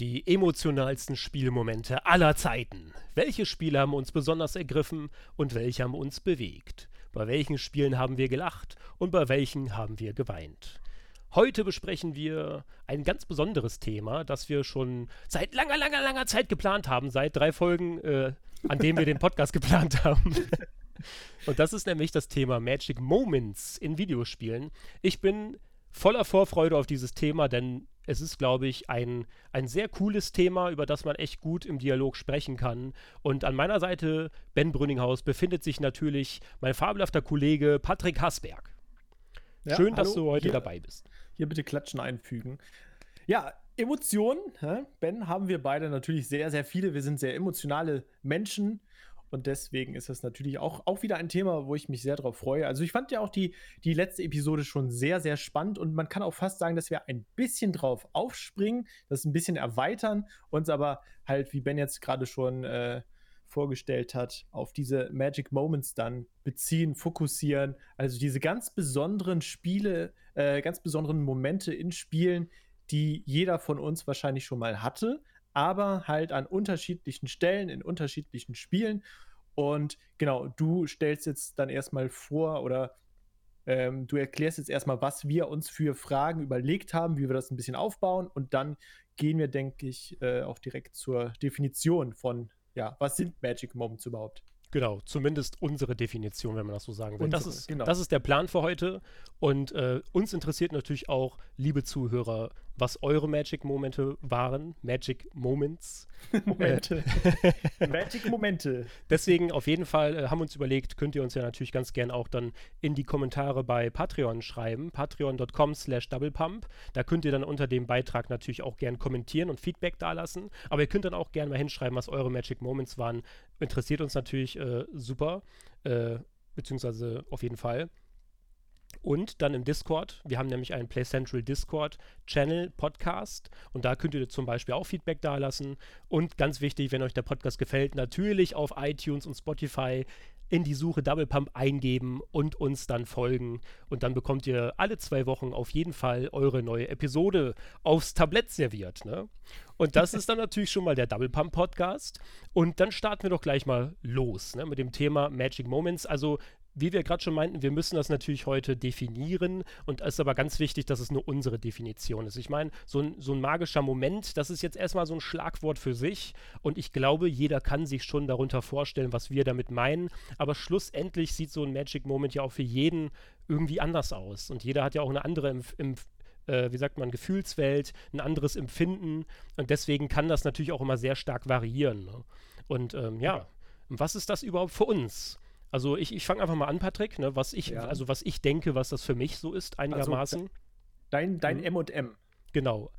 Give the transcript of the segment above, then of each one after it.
Die emotionalsten Spielmomente aller Zeiten. Welche Spiele haben uns besonders ergriffen und welche haben uns bewegt? Bei welchen Spielen haben wir gelacht und bei welchen haben wir geweint? Heute besprechen wir ein ganz besonderes Thema, das wir schon seit langer, langer, langer Zeit geplant haben, seit drei Folgen, äh, an denen wir den Podcast geplant haben. Und das ist nämlich das Thema Magic Moments in Videospielen. Ich bin voller Vorfreude auf dieses Thema, denn es ist, glaube ich, ein, ein sehr cooles Thema, über das man echt gut im Dialog sprechen kann. Und an meiner Seite, Ben Brünninghaus, befindet sich natürlich mein fabelhafter Kollege Patrick Hasberg. Ja, Schön, dass du heute hier, dabei bist. Hier bitte Klatschen einfügen. Ja, Emotionen, Ben, haben wir beide natürlich sehr, sehr viele. Wir sind sehr emotionale Menschen und deswegen ist das natürlich auch, auch wieder ein Thema, wo ich mich sehr drauf freue. Also ich fand ja auch die, die letzte Episode schon sehr, sehr spannend und man kann auch fast sagen, dass wir ein bisschen drauf aufspringen, das ein bisschen erweitern, uns aber halt, wie Ben jetzt gerade schon äh, vorgestellt hat, auf diese Magic Moments dann beziehen, fokussieren. Also diese ganz besonderen Spiele, äh, ganz besonderen Momente in Spielen, die jeder von uns wahrscheinlich schon mal hatte, aber halt an unterschiedlichen Stellen, in unterschiedlichen Spielen. Und genau, du stellst jetzt dann erstmal vor oder ähm, du erklärst jetzt erstmal, was wir uns für Fragen überlegt haben, wie wir das ein bisschen aufbauen. Und dann gehen wir, denke ich, äh, auch direkt zur Definition von, ja, was sind Magic Moments überhaupt? Genau, zumindest unsere Definition, wenn man das so sagen will. das, ist, genau. das ist der Plan für heute. Und äh, uns interessiert natürlich auch, liebe Zuhörer, was eure Magic-Momente waren. Magic Moments. Momente. Magic Momente. Deswegen auf jeden Fall äh, haben wir uns überlegt, könnt ihr uns ja natürlich ganz gern auch dann in die Kommentare bei Patreon schreiben. Patreon.com slash doublepump. Da könnt ihr dann unter dem Beitrag natürlich auch gern kommentieren und Feedback dalassen. Aber ihr könnt dann auch gerne mal hinschreiben, was eure Magic Moments waren. Interessiert uns natürlich äh, super. Äh, beziehungsweise auf jeden Fall. Und dann im Discord. Wir haben nämlich einen Play Central Discord Channel Podcast und da könnt ihr zum Beispiel auch Feedback dalassen. Und ganz wichtig, wenn euch der Podcast gefällt, natürlich auf iTunes und Spotify in die Suche Double Pump eingeben und uns dann folgen. Und dann bekommt ihr alle zwei Wochen auf jeden Fall eure neue Episode aufs Tablett serviert. Ne? Und das ist dann natürlich schon mal der Double Pump Podcast. Und dann starten wir doch gleich mal los ne, mit dem Thema Magic Moments. Also wie wir gerade schon meinten, wir müssen das natürlich heute definieren und es ist aber ganz wichtig, dass es nur unsere Definition ist. Ich meine, so ein, so ein magischer Moment, das ist jetzt erstmal so ein Schlagwort für sich und ich glaube, jeder kann sich schon darunter vorstellen, was wir damit meinen, aber schlussendlich sieht so ein Magic Moment ja auch für jeden irgendwie anders aus und jeder hat ja auch eine andere im, im äh, wie sagt man, Gefühlswelt, ein anderes Empfinden und deswegen kann das natürlich auch immer sehr stark variieren. Ne? Und ähm, ja, was ist das überhaupt für uns? Also ich, ich fange einfach mal an, Patrick, ne, was ich, ja. also was ich denke, was das für mich so ist, also einigermaßen. Also, dein dein hm. M und M. Genau.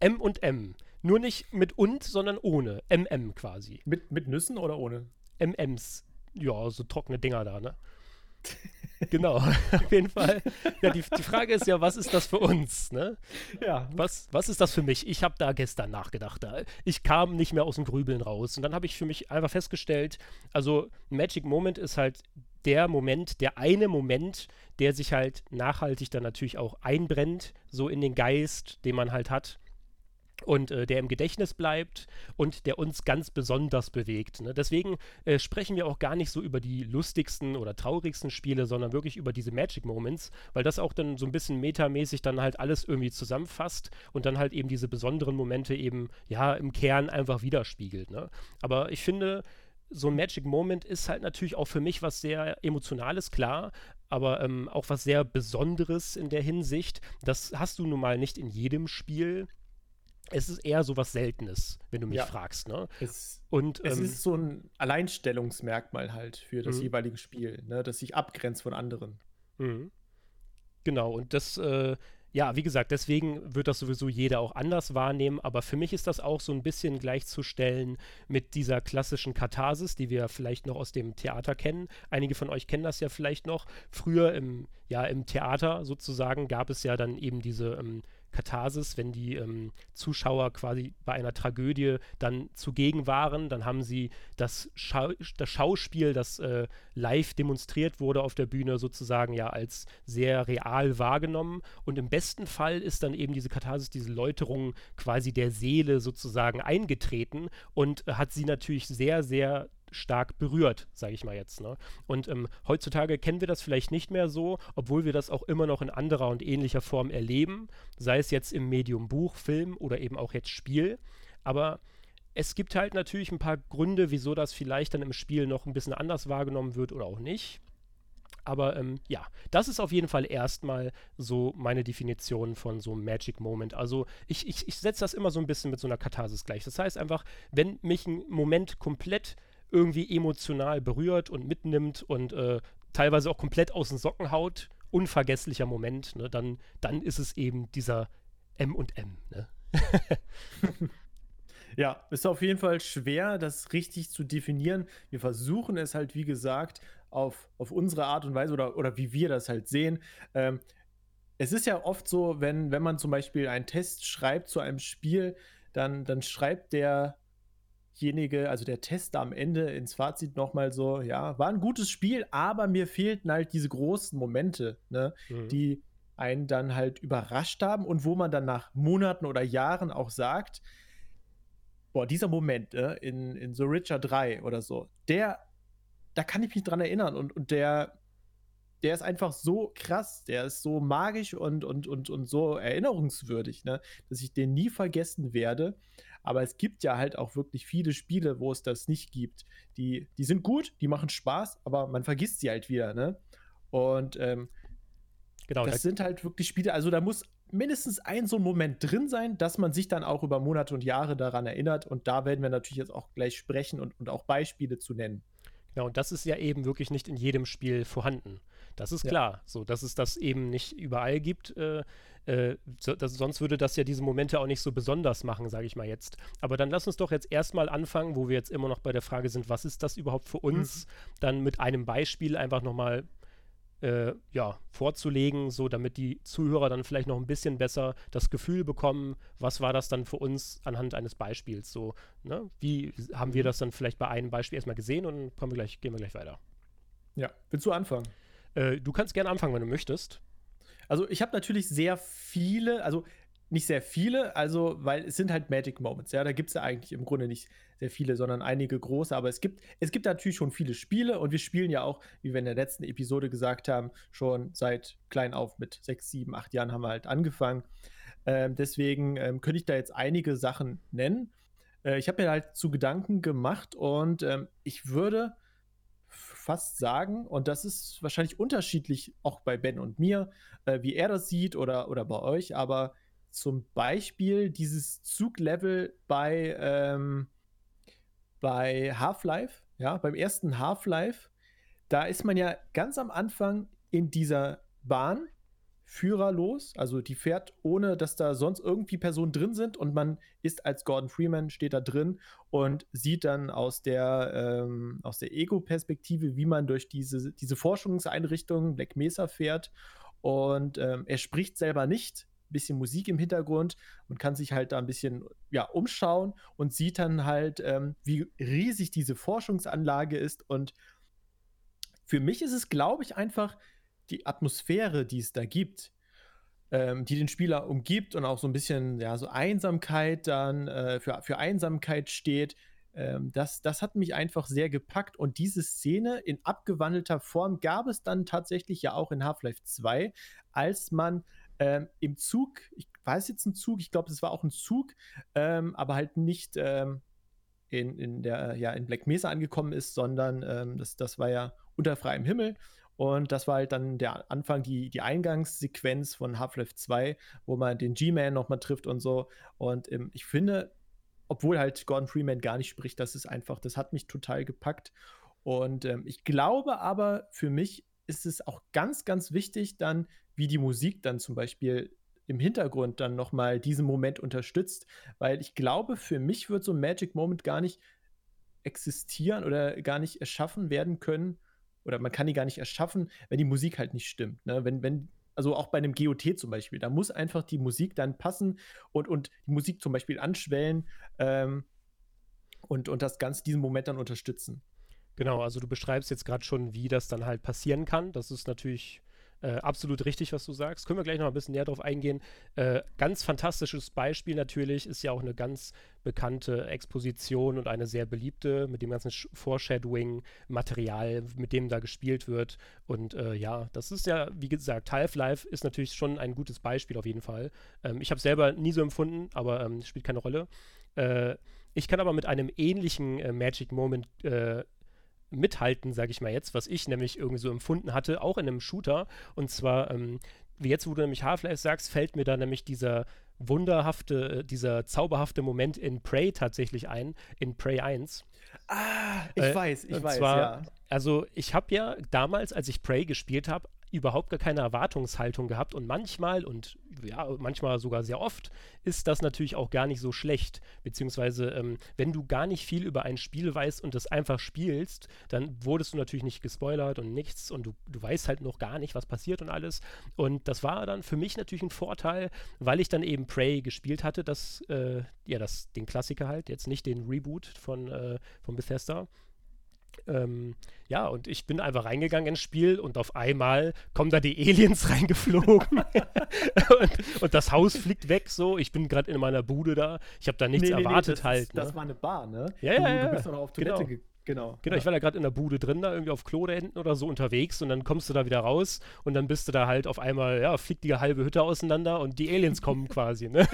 M und M. Nur nicht mit und, sondern ohne. MM quasi. Mit, mit Nüssen oder ohne? MMs. Ja, so trockene Dinger da, ne? genau, auf jeden Fall. Ja, die, die Frage ist ja, was ist das für uns? Ne? Ja. Was, was ist das für mich? Ich habe da gestern nachgedacht. Ich kam nicht mehr aus dem Grübeln raus. Und dann habe ich für mich einfach festgestellt, also Magic Moment ist halt der Moment, der eine Moment, der sich halt nachhaltig dann natürlich auch einbrennt, so in den Geist, den man halt hat und äh, der im Gedächtnis bleibt und der uns ganz besonders bewegt. Ne? Deswegen äh, sprechen wir auch gar nicht so über die lustigsten oder traurigsten Spiele, sondern wirklich über diese Magic Moments, weil das auch dann so ein bisschen metamäßig dann halt alles irgendwie zusammenfasst und dann halt eben diese besonderen Momente eben ja im Kern einfach widerspiegelt. Ne? Aber ich finde, so ein Magic Moment ist halt natürlich auch für mich was sehr Emotionales, klar, aber ähm, auch was sehr Besonderes in der Hinsicht. Das hast du nun mal nicht in jedem Spiel es ist eher so was Seltenes, wenn du mich ja. fragst. Ne? Es, und, es ähm, ist so ein Alleinstellungsmerkmal halt für das mhm. jeweilige Spiel, ne? das sich abgrenzt von anderen. Mhm. Genau, und das, äh, ja, wie gesagt, deswegen wird das sowieso jeder auch anders wahrnehmen, aber für mich ist das auch so ein bisschen gleichzustellen mit dieser klassischen Katharsis, die wir vielleicht noch aus dem Theater kennen. Einige von euch kennen das ja vielleicht noch. Früher im, ja, im Theater sozusagen gab es ja dann eben diese ähm, Katharsis, wenn die ähm, Zuschauer quasi bei einer Tragödie dann zugegen waren, dann haben sie das, Schau das Schauspiel, das äh, live demonstriert wurde auf der Bühne, sozusagen ja als sehr real wahrgenommen. Und im besten Fall ist dann eben diese Katharsis, diese Läuterung quasi der Seele sozusagen eingetreten und hat sie natürlich sehr, sehr stark berührt, sage ich mal jetzt. Ne? Und ähm, heutzutage kennen wir das vielleicht nicht mehr so, obwohl wir das auch immer noch in anderer und ähnlicher Form erleben, sei es jetzt im Medium Buch, Film oder eben auch jetzt Spiel. Aber es gibt halt natürlich ein paar Gründe, wieso das vielleicht dann im Spiel noch ein bisschen anders wahrgenommen wird oder auch nicht. Aber ähm, ja, das ist auf jeden Fall erstmal so meine Definition von so einem Magic Moment. Also ich, ich, ich setze das immer so ein bisschen mit so einer Katharsis gleich. Das heißt einfach, wenn mich ein Moment komplett irgendwie emotional berührt und mitnimmt und äh, teilweise auch komplett aus den Socken haut, unvergesslicher Moment, ne, dann, dann ist es eben dieser M und M. Ne? ja, ist auf jeden Fall schwer, das richtig zu definieren. Wir versuchen es halt, wie gesagt, auf, auf unsere Art und Weise oder, oder wie wir das halt sehen. Ähm, es ist ja oft so, wenn, wenn man zum Beispiel einen Test schreibt zu einem Spiel, dann, dann schreibt der derjenige, also der Tester am Ende ins Fazit nochmal so, ja, war ein gutes Spiel, aber mir fehlten halt diese großen Momente, ne, mhm. die einen dann halt überrascht haben und wo man dann nach Monaten oder Jahren auch sagt, boah, dieser Moment ne, in, in The Witcher 3 oder so, der, da kann ich mich dran erinnern und, und der, der ist einfach so krass, der ist so magisch und, und, und, und so erinnerungswürdig, ne, dass ich den nie vergessen werde. Aber es gibt ja halt auch wirklich viele Spiele, wo es das nicht gibt. Die, die sind gut, die machen Spaß, aber man vergisst sie halt wieder, ne? Und ähm, genau, das da sind halt wirklich Spiele, also da muss mindestens ein so ein Moment drin sein, dass man sich dann auch über Monate und Jahre daran erinnert. Und da werden wir natürlich jetzt auch gleich sprechen und, und auch Beispiele zu nennen. Genau, und das ist ja eben wirklich nicht in jedem Spiel vorhanden. Das ist ja. klar, so dass es das eben nicht überall gibt. Äh, äh, so, das, sonst würde das ja diese Momente auch nicht so besonders machen, sage ich mal jetzt. Aber dann lass uns doch jetzt erstmal anfangen, wo wir jetzt immer noch bei der Frage sind, was ist das überhaupt für uns? Mhm. Dann mit einem Beispiel einfach nochmal äh, ja, vorzulegen, so damit die Zuhörer dann vielleicht noch ein bisschen besser das Gefühl bekommen, was war das dann für uns anhand eines Beispiels. So, ne? Wie haben wir mhm. das dann vielleicht bei einem Beispiel erstmal gesehen und kommen wir gleich, gehen wir gleich weiter. Ja, willst du anfangen? Äh, du kannst gerne anfangen, wenn du möchtest. Also ich habe natürlich sehr viele, also nicht sehr viele, also weil es sind halt Magic Moments, ja, da gibt es ja eigentlich im Grunde nicht sehr viele, sondern einige große, aber es gibt, es gibt natürlich schon viele Spiele und wir spielen ja auch, wie wir in der letzten Episode gesagt haben, schon seit klein auf mit sechs, sieben, acht Jahren haben wir halt angefangen. Ähm, deswegen ähm, könnte ich da jetzt einige Sachen nennen. Äh, ich habe mir halt zu Gedanken gemacht und ähm, ich würde fast sagen, und das ist wahrscheinlich unterschiedlich auch bei Ben und mir, äh, wie er das sieht oder, oder bei euch, aber zum Beispiel dieses Zuglevel bei, ähm, bei Half-Life, ja, beim ersten Half-Life, da ist man ja ganz am Anfang in dieser Bahn führerlos, also die fährt ohne, dass da sonst irgendwie Personen drin sind und man ist als Gordon Freeman, steht da drin und sieht dann aus der, ähm, der Ego-Perspektive, wie man durch diese, diese Forschungseinrichtung Black Mesa fährt und ähm, er spricht selber nicht, bisschen Musik im Hintergrund. Und kann sich halt da ein bisschen ja, umschauen und sieht dann halt, ähm, wie riesig diese Forschungsanlage ist. Und für mich ist es, glaube ich, einfach die Atmosphäre, die es da gibt, ähm, die den Spieler umgibt und auch so ein bisschen, ja, so Einsamkeit dann äh, für, für Einsamkeit steht, ähm, das, das hat mich einfach sehr gepackt. Und diese Szene in abgewandelter Form gab es dann tatsächlich ja auch in Half-Life 2, als man ähm, im Zug, ich weiß jetzt ein Zug, ich glaube, es war auch ein Zug, ähm, aber halt nicht ähm, in, in der, ja, in Black Mesa angekommen ist, sondern ähm, das, das war ja unter freiem Himmel. Und das war halt dann der Anfang, die, die Eingangssequenz von Half-Life 2, wo man den G-Man nochmal trifft und so. Und ähm, ich finde, obwohl halt Gordon Freeman gar nicht spricht, das ist einfach, das hat mich total gepackt. Und ähm, ich glaube aber, für mich ist es auch ganz, ganz wichtig, dann, wie die Musik dann zum Beispiel im Hintergrund dann nochmal diesen Moment unterstützt, weil ich glaube, für mich wird so ein Magic Moment gar nicht existieren oder gar nicht erschaffen werden können, oder man kann die gar nicht erschaffen, wenn die Musik halt nicht stimmt. Ne? Wenn, wenn, Also auch bei einem GOT zum Beispiel. Da muss einfach die Musik dann passen und, und die Musik zum Beispiel anschwellen ähm, und, und das Ganze diesen Moment dann unterstützen. Genau, also du beschreibst jetzt gerade schon, wie das dann halt passieren kann. Das ist natürlich äh, absolut richtig, was du sagst. Können wir gleich noch ein bisschen näher drauf eingehen. Äh, ganz fantastisches Beispiel natürlich, ist ja auch eine ganz bekannte Exposition und eine sehr beliebte mit dem ganzen Foreshadowing-Material, mit dem da gespielt wird. Und äh, ja, das ist ja, wie gesagt, Half-Life ist natürlich schon ein gutes Beispiel auf jeden Fall. Ähm, ich habe selber nie so empfunden, aber ähm, spielt keine Rolle. Äh, ich kann aber mit einem ähnlichen äh, Magic Moment äh, mithalten, sage ich mal jetzt, was ich nämlich irgendwie so empfunden hatte, auch in einem Shooter. Und zwar, ähm, wie jetzt, wo du nämlich Half-Life sagst, fällt mir da nämlich dieser wunderhafte, äh, dieser zauberhafte Moment in Prey tatsächlich ein, in Prey 1. Ah, ich äh, weiß, ich weiß, zwar, ja. Also ich habe ja damals, als ich Prey gespielt habe, überhaupt gar keine Erwartungshaltung gehabt und manchmal und ja, manchmal sogar sehr oft ist das natürlich auch gar nicht so schlecht. Beziehungsweise, ähm, wenn du gar nicht viel über ein Spiel weißt und das einfach spielst, dann wurdest du natürlich nicht gespoilert und nichts und du, du weißt halt noch gar nicht, was passiert und alles. Und das war dann für mich natürlich ein Vorteil, weil ich dann eben Prey gespielt hatte, das, äh, ja, das, den Klassiker halt, jetzt nicht den Reboot von, äh, von Bethesda. Ähm, ja, und ich bin einfach reingegangen ins Spiel und auf einmal kommen da die Aliens reingeflogen und, und, das Haus fliegt weg so. Ich bin gerade in meiner Bude da. Ich habe da nichts nee, nee, erwartet nee, das, halt. Ne? Das war eine Bar, ne? Ja, ja, ja. Du bist doch auf Toilette genau. Genau. Genau, ja. ich war da gerade in der Bude drin, da irgendwie auf Klo da hinten oder so unterwegs und dann kommst du da wieder raus und dann bist du da halt auf einmal, ja, fliegt die halbe Hütte auseinander und die Aliens kommen quasi, ne?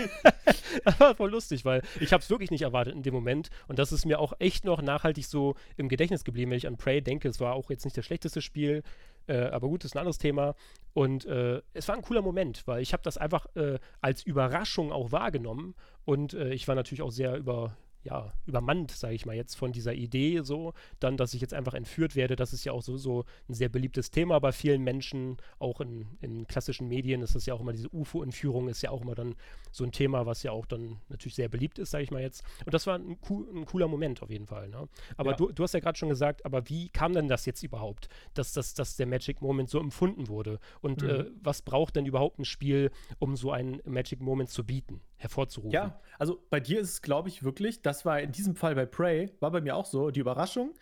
war voll lustig, weil ich habe es wirklich nicht erwartet in dem Moment und das ist mir auch echt noch nachhaltig so im Gedächtnis geblieben, wenn ich an Prey denke. Es war auch jetzt nicht das schlechteste Spiel, äh, aber gut, das ist ein anderes Thema. Und äh, es war ein cooler Moment, weil ich habe das einfach äh, als Überraschung auch wahrgenommen und äh, ich war natürlich auch sehr über, ja, übermannt, sage ich mal jetzt, von dieser Idee so. Dann, dass ich jetzt einfach entführt werde, das ist ja auch so, so ein sehr beliebtes Thema bei vielen Menschen, auch in, in klassischen Medien ist das ja auch immer, diese UFO-Entführung ist ja auch immer dann so ein Thema, was ja auch dann natürlich sehr beliebt ist, sage ich mal jetzt. Und das war ein, ein, cooler Moment auf jeden Fall. Ne? Aber ja. du, du hast ja gerade schon gesagt, aber wie kam denn das jetzt überhaupt, dass, dass, dass der Magic Moment so empfunden wurde? Und mhm. äh, was braucht denn überhaupt ein Spiel, um so einen Magic Moment zu bieten? Hervorzurufen. Ja, also bei dir ist es, glaube ich, wirklich, das war in diesem Fall bei Prey, war bei mir auch so, die Überraschung.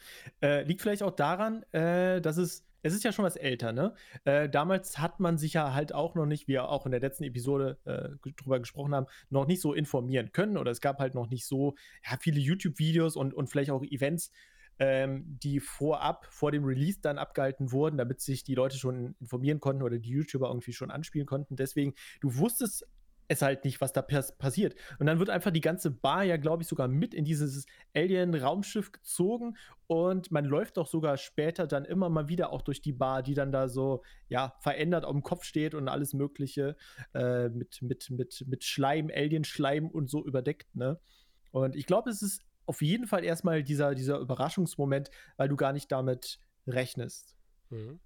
Äh, liegt vielleicht auch daran, äh, dass es, es ist ja schon was älter, ne? Äh, damals hat man sich ja halt auch noch nicht, wie wir auch in der letzten Episode äh, drüber gesprochen haben, noch nicht so informieren können oder es gab halt noch nicht so ja, viele YouTube-Videos und, und vielleicht auch Events, ähm, die vorab, vor dem Release dann abgehalten wurden, damit sich die Leute schon informieren konnten oder die YouTuber irgendwie schon anspielen konnten. Deswegen, du wusstest es halt nicht, was da passiert. Und dann wird einfach die ganze Bar ja, glaube ich, sogar mit in dieses Alien-Raumschiff gezogen und man läuft doch sogar später dann immer mal wieder auch durch die Bar, die dann da so, ja, verändert auf dem Kopf steht und alles Mögliche äh, mit, mit, mit, mit Schleim, Alien-Schleim und so überdeckt, ne? Und ich glaube, es ist auf jeden Fall erstmal dieser, dieser Überraschungsmoment, weil du gar nicht damit rechnest. Mhm.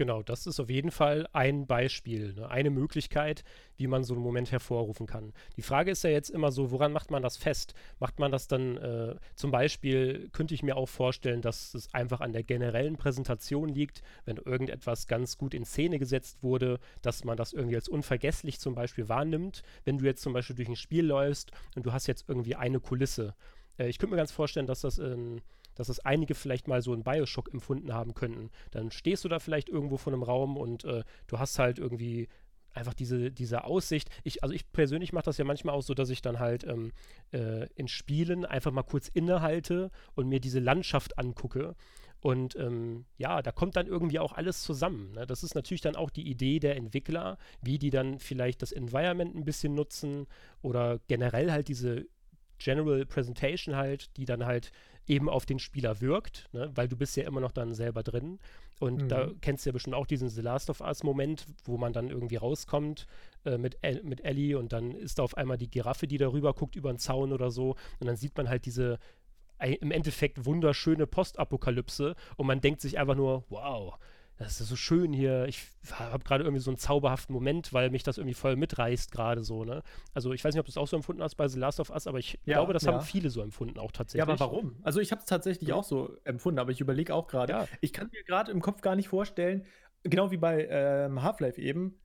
Genau, das ist auf jeden Fall ein Beispiel, ne? eine Möglichkeit, wie man so einen Moment hervorrufen kann. Die Frage ist ja jetzt immer so, woran macht man das fest? Macht man das dann äh, zum Beispiel, könnte ich mir auch vorstellen, dass es einfach an der generellen Präsentation liegt, wenn irgendetwas ganz gut in Szene gesetzt wurde, dass man das irgendwie als unvergesslich zum Beispiel wahrnimmt, wenn du jetzt zum Beispiel durch ein Spiel läufst und du hast jetzt irgendwie eine Kulisse. Äh, ich könnte mir ganz vorstellen, dass das in dass es einige vielleicht mal so einen Bioshock empfunden haben könnten. Dann stehst du da vielleicht irgendwo vor einem Raum und äh, du hast halt irgendwie einfach diese, diese Aussicht. Ich, also ich persönlich mache das ja manchmal auch so, dass ich dann halt ähm, äh, in Spielen einfach mal kurz innehalte und mir diese Landschaft angucke. Und ähm, ja, da kommt dann irgendwie auch alles zusammen. Ne? Das ist natürlich dann auch die Idee der Entwickler, wie die dann vielleicht das Environment ein bisschen nutzen oder generell halt diese General Presentation halt, die dann halt eben auf den Spieler wirkt, ne? weil du bist ja immer noch dann selber drin. Und mhm. da kennst du ja bestimmt auch diesen The Last of Us-Moment, wo man dann irgendwie rauskommt äh, mit, El mit Ellie und dann ist da auf einmal die Giraffe, die darüber guckt, über den Zaun oder so. Und dann sieht man halt diese im Endeffekt wunderschöne Postapokalypse und man denkt sich einfach nur, wow, das ist so schön hier. Ich habe gerade irgendwie so einen zauberhaften Moment, weil mich das irgendwie voll mitreißt gerade so, ne? Also ich weiß nicht, ob du es auch so empfunden hast bei The Last of Us, aber ich ja, glaube, das ja. haben viele so empfunden auch tatsächlich. Ja, aber warum? Also ich habe es tatsächlich ja. auch so empfunden, aber ich überlege auch gerade. Ich kann mir gerade im Kopf gar nicht vorstellen, genau wie bei ähm, Half-Life eben,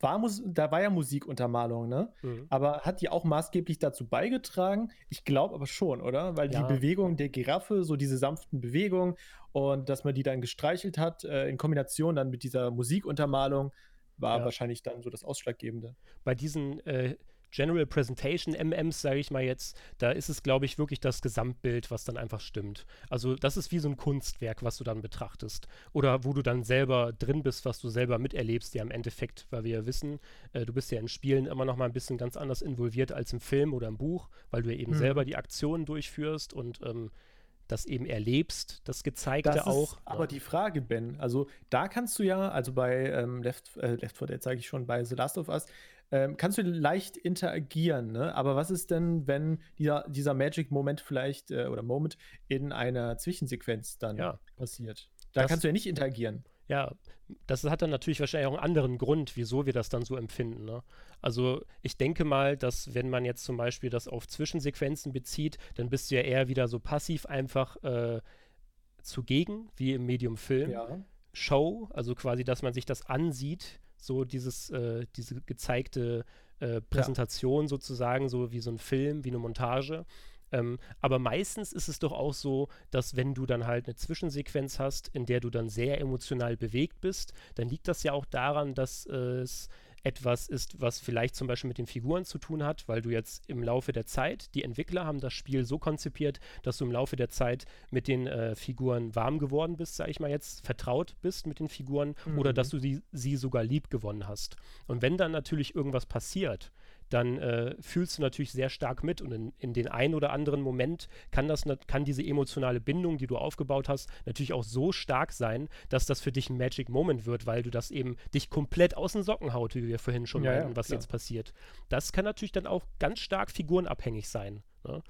war, da war ja Musikuntermalung, ne? Mhm. Aber hat die auch maßgeblich dazu beigetragen? Ich glaube aber schon, oder? Weil ja. die Bewegung der Giraffe, so diese sanften Bewegungen und dass man die dann gestreichelt hat, äh, in Kombination dann mit dieser Musikuntermalung, war ja. wahrscheinlich dann so das Ausschlaggebende. Bei diesen äh, General Presentation MMs, sage ich mal jetzt, da ist es, glaube ich, wirklich das Gesamtbild, was dann einfach stimmt. Also das ist wie so ein Kunstwerk, was du dann betrachtest. Oder wo du dann selber drin bist, was du selber miterlebst, ja im Endeffekt, weil wir ja wissen, äh, du bist ja in Spielen immer noch mal ein bisschen ganz anders involviert als im Film oder im Buch, weil du ja eben mhm. selber die Aktionen durchführst und ähm, das eben erlebst, das Gezeigte das auch. aber ja. die Frage, Ben, also da kannst du ja, also bei ähm, Left, äh, Left 4 Dead sage ich schon, bei The Last of Us, ähm, kannst du leicht interagieren, ne? Aber was ist denn, wenn dieser, dieser Magic-Moment vielleicht äh, oder Moment in einer Zwischensequenz dann ja. passiert? Da das, kannst du ja nicht interagieren. Ja, das hat dann natürlich wahrscheinlich auch einen anderen Grund, wieso wir das dann so empfinden. Ne? Also ich denke mal, dass wenn man jetzt zum Beispiel das auf Zwischensequenzen bezieht, dann bist du ja eher wieder so passiv einfach äh, zugegen, wie im Medium Film. Ja. Show, also quasi, dass man sich das ansieht so dieses, äh, diese gezeigte äh, Präsentation ja. sozusagen, so wie so ein Film, wie eine Montage. Ähm, aber meistens ist es doch auch so, dass wenn du dann halt eine Zwischensequenz hast, in der du dann sehr emotional bewegt bist, dann liegt das ja auch daran, dass äh, es etwas ist, was vielleicht zum Beispiel mit den Figuren zu tun hat, weil du jetzt im Laufe der Zeit, die Entwickler haben das Spiel so konzipiert, dass du im Laufe der Zeit mit den äh, Figuren warm geworden bist, sag ich mal jetzt, vertraut bist mit den Figuren mhm. oder dass du sie, sie sogar lieb gewonnen hast. Und wenn dann natürlich irgendwas passiert, dann äh, fühlst du natürlich sehr stark mit und in, in den einen oder anderen Moment kann das kann diese emotionale Bindung, die du aufgebaut hast, natürlich auch so stark sein, dass das für dich ein Magic Moment wird, weil du das eben dich komplett aus den Socken haut, wie wir vorhin schon ja, meinten, was klar. jetzt passiert. Das kann natürlich dann auch ganz stark figurenabhängig sein. Ne?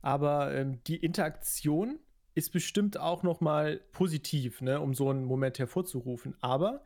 Aber ähm, die Interaktion ist bestimmt auch noch mal positiv, ne, um so einen Moment hervorzurufen. Aber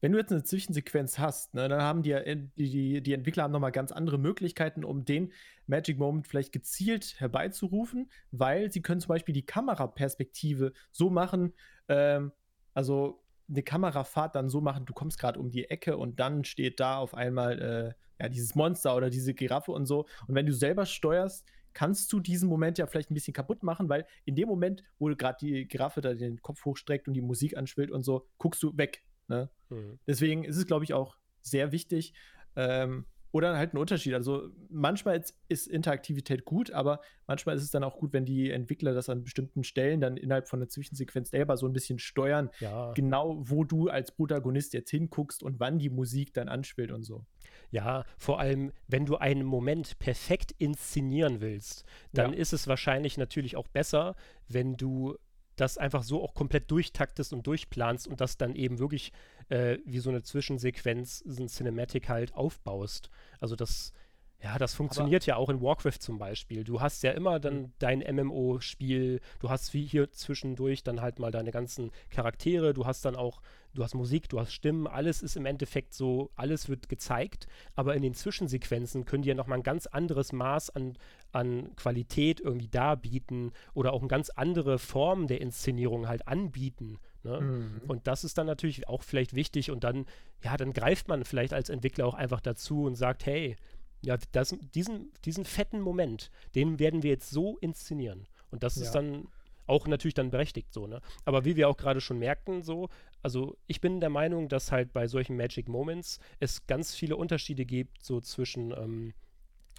wenn du jetzt eine Zwischensequenz hast, ne, dann haben die, die, die Entwickler haben nochmal ganz andere Möglichkeiten, um den Magic Moment vielleicht gezielt herbeizurufen, weil sie können zum Beispiel die Kameraperspektive so machen, ähm, also eine Kamerafahrt dann so machen, du kommst gerade um die Ecke und dann steht da auf einmal äh, ja, dieses Monster oder diese Giraffe und so. Und wenn du selber steuerst, kannst du diesen Moment ja vielleicht ein bisschen kaputt machen, weil in dem Moment, wo gerade die Giraffe da den Kopf hochstreckt und die Musik anschwillt und so, guckst du weg. Ne? Mhm. Deswegen ist es, glaube ich, auch sehr wichtig. Ähm, oder halt ein Unterschied. Also manchmal ist Interaktivität gut, aber manchmal ist es dann auch gut, wenn die Entwickler das an bestimmten Stellen dann innerhalb von der Zwischensequenz selber so ein bisschen steuern, ja. genau wo du als Protagonist jetzt hinguckst und wann die Musik dann anspielt und so. Ja, vor allem, wenn du einen Moment perfekt inszenieren willst, dann ja. ist es wahrscheinlich natürlich auch besser, wenn du das einfach so auch komplett durchtaktest und durchplanst und das dann eben wirklich äh, wie so eine Zwischensequenz, so ein Cinematic halt aufbaust. Also das, ja, das funktioniert Aber ja auch in Warcraft zum Beispiel. Du hast ja immer dann mhm. dein MMO-Spiel, du hast wie hier zwischendurch dann halt mal deine ganzen Charaktere, du hast dann auch, du hast Musik, du hast Stimmen, alles ist im Endeffekt so, alles wird gezeigt, aber in den Zwischensequenzen können die ja nochmal ein ganz anderes Maß an, an Qualität irgendwie darbieten oder auch eine ganz andere Form der Inszenierung halt anbieten. Ne? Mhm. Und das ist dann natürlich auch vielleicht wichtig und dann, ja, dann greift man vielleicht als Entwickler auch einfach dazu und sagt, hey, ja, das, diesen, diesen fetten Moment, den werden wir jetzt so inszenieren. Und das ja. ist dann auch natürlich dann berechtigt so, ne? Aber wie wir auch gerade schon merkten, so, also ich bin der Meinung, dass halt bei solchen Magic Moments es ganz viele Unterschiede gibt, so zwischen, ähm,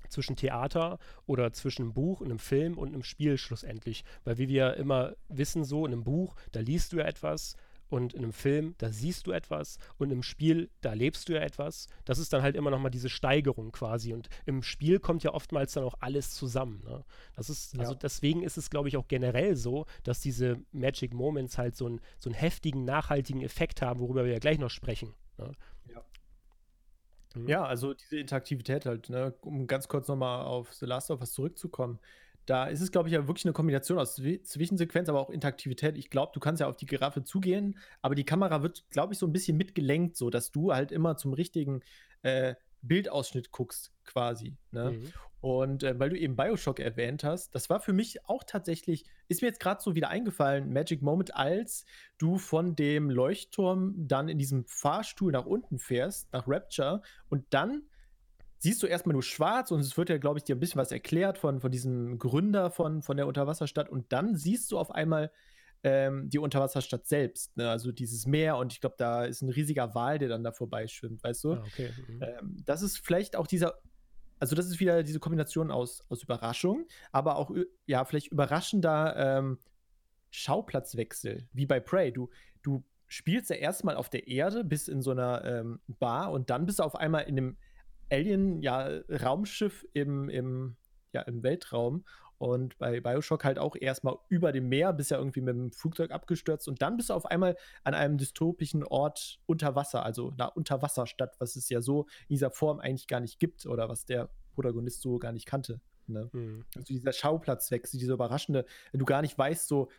zwischen Theater oder zwischen einem Buch, einem Film und einem Spiel schlussendlich. Weil wie wir immer wissen, so in einem Buch, da liest du ja etwas, und in einem Film, da siehst du etwas und im Spiel, da lebst du ja etwas. Das ist dann halt immer noch mal diese Steigerung quasi. Und im Spiel kommt ja oftmals dann auch alles zusammen. Ne? Das ist, ja. also deswegen ist es, glaube ich, auch generell so, dass diese Magic Moments halt so, ein, so einen heftigen, nachhaltigen Effekt haben, worüber wir ja gleich noch sprechen. Ne? Ja. Mhm. Ja, also diese Interaktivität halt, ne? um ganz kurz nochmal auf The Last of Us zurückzukommen. Da ist es, glaube ich, ja wirklich eine Kombination aus Zwischensequenz, aber auch Interaktivität. Ich glaube, du kannst ja auf die Giraffe zugehen, aber die Kamera wird, glaube ich, so ein bisschen mitgelenkt, so dass du halt immer zum richtigen äh, Bildausschnitt guckst, quasi. Ne? Mhm. Und äh, weil du eben Bioshock erwähnt hast, das war für mich auch tatsächlich, ist mir jetzt gerade so wieder eingefallen, Magic Moment, als du von dem Leuchtturm dann in diesem Fahrstuhl nach unten fährst, nach Rapture, und dann siehst du erstmal nur schwarz und es wird ja, glaube ich, dir ein bisschen was erklärt von, von diesem Gründer von, von der Unterwasserstadt und dann siehst du auf einmal ähm, die Unterwasserstadt selbst, ne? also dieses Meer und ich glaube, da ist ein riesiger Wal, der dann da vorbeischwimmt, weißt du? Ah, okay. Mhm. Ähm, das ist vielleicht auch dieser also das ist wieder diese Kombination aus, aus Überraschung, aber auch ja, vielleicht überraschender ähm, Schauplatzwechsel, wie bei Prey. Du, du spielst ja erstmal auf der Erde bis in so einer ähm, Bar und dann bist du auf einmal in einem Alien-Raumschiff ja, im, im, ja, im Weltraum und bei Bioshock halt auch erstmal über dem Meer, bist ja irgendwie mit dem Flugzeug abgestürzt und dann bist du auf einmal an einem dystopischen Ort unter Wasser, also einer Unterwasserstadt, was es ja so in dieser Form eigentlich gar nicht gibt oder was der Protagonist so gar nicht kannte. Ne? Mhm. Also dieser Schauplatzwechsel, dieser überraschende, wenn du gar nicht weißt, so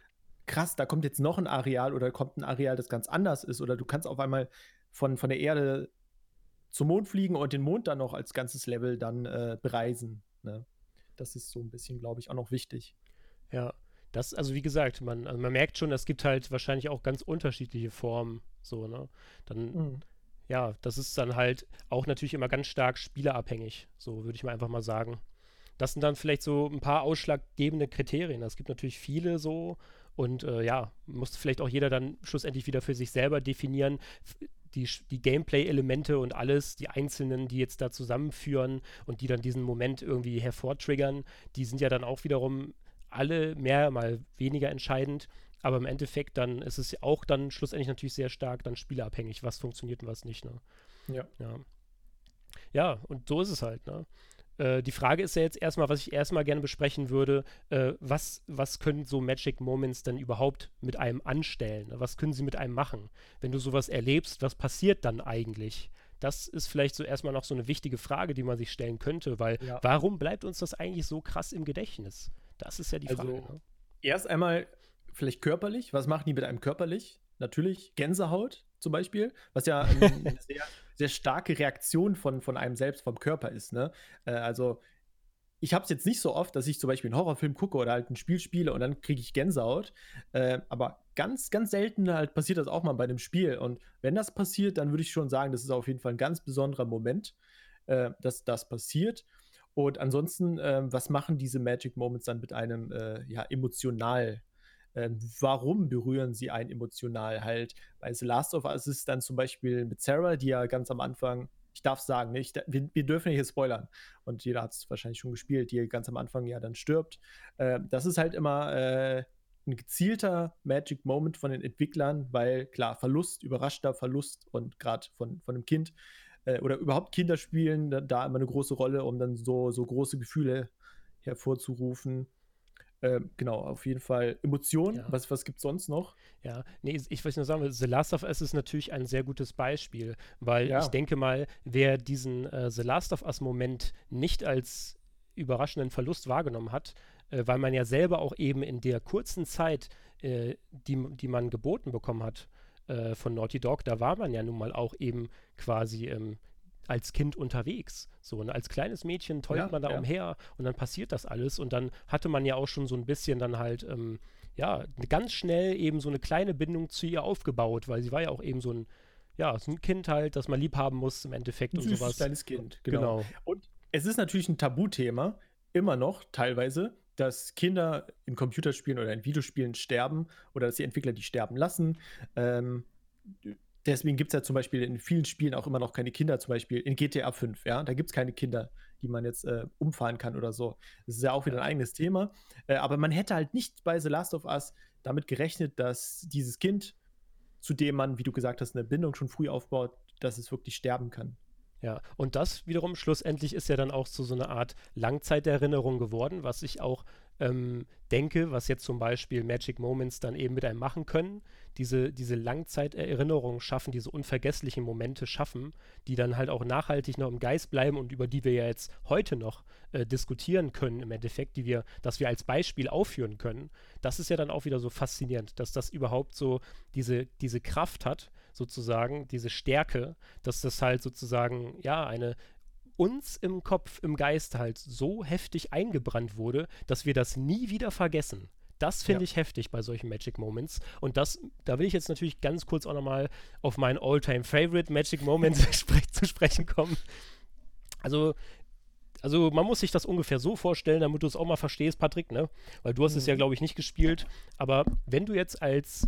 krass, da kommt jetzt noch ein Areal oder kommt ein Areal, das ganz anders ist oder du kannst auf einmal von, von der Erde zum Mond fliegen und den Mond dann noch als ganzes Level dann äh, bereisen. Ne? Das ist so ein bisschen, glaube ich, auch noch wichtig. Ja, das, also wie gesagt, man, also man merkt schon, es gibt halt wahrscheinlich auch ganz unterschiedliche Formen, so, ne? Dann, mhm. ja, das ist dann halt auch natürlich immer ganz stark spielerabhängig, so würde ich mal einfach mal sagen. Das sind dann vielleicht so ein paar ausschlaggebende Kriterien. Es gibt natürlich viele so und äh, ja, muss vielleicht auch jeder dann schlussendlich wieder für sich selber definieren die, die Gameplay-Elemente und alles, die einzelnen, die jetzt da zusammenführen und die dann diesen Moment irgendwie hervortriggern, die sind ja dann auch wiederum alle mehr, mal weniger entscheidend. Aber im Endeffekt dann ist es auch dann schlussendlich natürlich sehr stark dann spielerabhängig, was funktioniert und was nicht. Ne? Ja. ja. Ja, und so ist es halt. Ne? Äh, die Frage ist ja jetzt erstmal, was ich erstmal gerne besprechen würde, äh, was, was können so Magic Moments dann überhaupt mit einem anstellen? Was können sie mit einem machen? Wenn du sowas erlebst, was passiert dann eigentlich? Das ist vielleicht so erstmal noch so eine wichtige Frage, die man sich stellen könnte, weil ja. warum bleibt uns das eigentlich so krass im Gedächtnis? Das ist ja die also, Frage. Ne? Erst einmal vielleicht körperlich. Was machen die mit einem körperlich? Natürlich Gänsehaut zum Beispiel, was ja eine sehr sehr starke Reaktion von, von einem selbst, vom Körper ist. Ne? Äh, also ich habe es jetzt nicht so oft, dass ich zum Beispiel einen Horrorfilm gucke oder halt ein Spiel spiele und dann kriege ich Gänsehaut. Äh, aber ganz, ganz selten halt passiert das auch mal bei einem Spiel. Und wenn das passiert, dann würde ich schon sagen, das ist auf jeden Fall ein ganz besonderer Moment, äh, dass das passiert. Und ansonsten, äh, was machen diese Magic Moments dann mit einem äh, ja, emotional ähm, warum berühren sie einen emotional halt. Bei The Last of Us ist dann zum Beispiel mit Sarah, die ja ganz am Anfang, ich darf sagen, nicht, ne, wir, wir, dürfen nicht spoilern und jeder hat es wahrscheinlich schon gespielt, die ganz am Anfang ja dann stirbt. Äh, das ist halt immer äh, ein gezielter Magic Moment von den Entwicklern, weil klar, Verlust, überraschter Verlust und gerade von, von einem Kind äh, oder überhaupt Kinder spielen da, da, immer eine große Rolle, um dann so, so große Gefühle hervorzurufen. Ähm, genau, auf jeden Fall Emotionen. Ja. Was, was gibt es sonst noch? Ja, nee, ich weiß nur sagen, The Last of Us ist natürlich ein sehr gutes Beispiel, weil ja. ich denke mal, wer diesen äh, The Last of Us-Moment nicht als überraschenden Verlust wahrgenommen hat, äh, weil man ja selber auch eben in der kurzen Zeit, äh, die, die man geboten bekommen hat äh, von Naughty Dog, da war man ja nun mal auch eben quasi ähm, als Kind unterwegs. So, ne? als kleines Mädchen tollt ja, man da ja. umher und dann passiert das alles und dann hatte man ja auch schon so ein bisschen dann halt, ähm, ja, ganz schnell eben so eine kleine Bindung zu ihr aufgebaut, weil sie war ja auch eben so ein, ja, so ein Kind halt, das man lieb haben muss im Endeffekt ein und sowas. kleines Kind, genau. genau. Und es ist natürlich ein Tabuthema, immer noch teilweise, dass Kinder in Computerspielen oder in Videospielen sterben oder dass die Entwickler die sterben lassen. Ähm, deswegen gibt es ja zum Beispiel in vielen Spielen auch immer noch keine Kinder, zum Beispiel in GTA 5, ja, da gibt es keine Kinder, die man jetzt äh, umfahren kann oder so. Das ist ja auch wieder ein eigenes Thema. Äh, aber man hätte halt nicht bei The Last of Us damit gerechnet, dass dieses Kind, zu dem man, wie du gesagt hast, eine Bindung schon früh aufbaut, dass es wirklich sterben kann. Ja, und das wiederum schlussendlich ist ja dann auch zu so einer Art Langzeiterinnerung geworden, was ich auch ähm, denke, was jetzt zum Beispiel Magic Moments dann eben mit einem machen können, diese, diese Langzeiterinnerungen schaffen, diese unvergesslichen Momente schaffen, die dann halt auch nachhaltig noch im Geist bleiben und über die wir ja jetzt heute noch äh, diskutieren können im Endeffekt, die wir, dass wir als Beispiel aufführen können. Das ist ja dann auch wieder so faszinierend, dass das überhaupt so diese, diese Kraft hat, sozusagen, diese Stärke, dass das halt sozusagen, ja, eine uns im Kopf, im Geist halt so heftig eingebrannt wurde, dass wir das nie wieder vergessen. Das finde ja. ich heftig bei solchen Magic Moments. Und das, da will ich jetzt natürlich ganz kurz auch nochmal auf meinen All-Time Favorite Magic Moment zu sprechen kommen. Also, also man muss sich das ungefähr so vorstellen, damit du es auch mal verstehst, Patrick, ne? Weil du hast mhm. es ja, mhm. glaube ich, nicht gespielt. Aber wenn du jetzt als,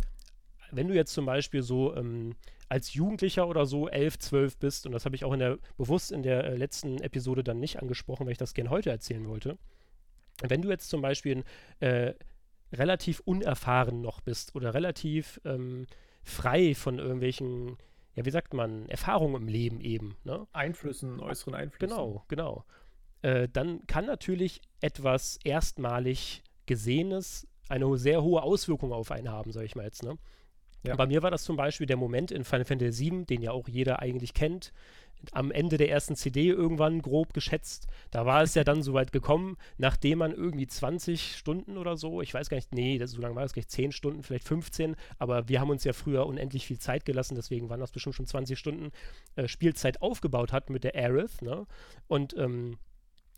wenn du jetzt zum Beispiel so ähm, als Jugendlicher oder so 11, 12 bist, und das habe ich auch in der, bewusst in der äh, letzten Episode dann nicht angesprochen, weil ich das gerne heute erzählen wollte. Wenn du jetzt zum Beispiel äh, relativ unerfahren noch bist oder relativ ähm, frei von irgendwelchen, ja, wie sagt man, Erfahrungen im Leben eben. Ne? Einflüssen, äußeren Einflüssen. Genau, genau. Äh, dann kann natürlich etwas erstmalig Gesehenes eine sehr hohe Auswirkung auf einen haben, sag ich mal jetzt. Ne? Ja. Bei mir war das zum Beispiel der Moment in Final Fantasy VII, den ja auch jeder eigentlich kennt, am Ende der ersten CD irgendwann grob geschätzt. Da war es ja dann so weit gekommen, nachdem man irgendwie 20 Stunden oder so, ich weiß gar nicht, nee, das, so lange war es gleich 10 Stunden, vielleicht 15, aber wir haben uns ja früher unendlich viel Zeit gelassen, deswegen waren das bestimmt schon 20 Stunden äh, Spielzeit aufgebaut hat mit der Aerith, ne? Und ähm,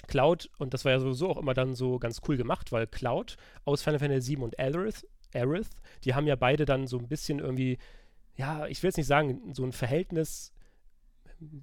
Cloud, und das war ja sowieso auch immer dann so ganz cool gemacht, weil Cloud aus Final Fantasy VII und Aerith, Aerith, die haben ja beide dann so ein bisschen irgendwie, ja, ich will jetzt nicht sagen, so ein Verhältnis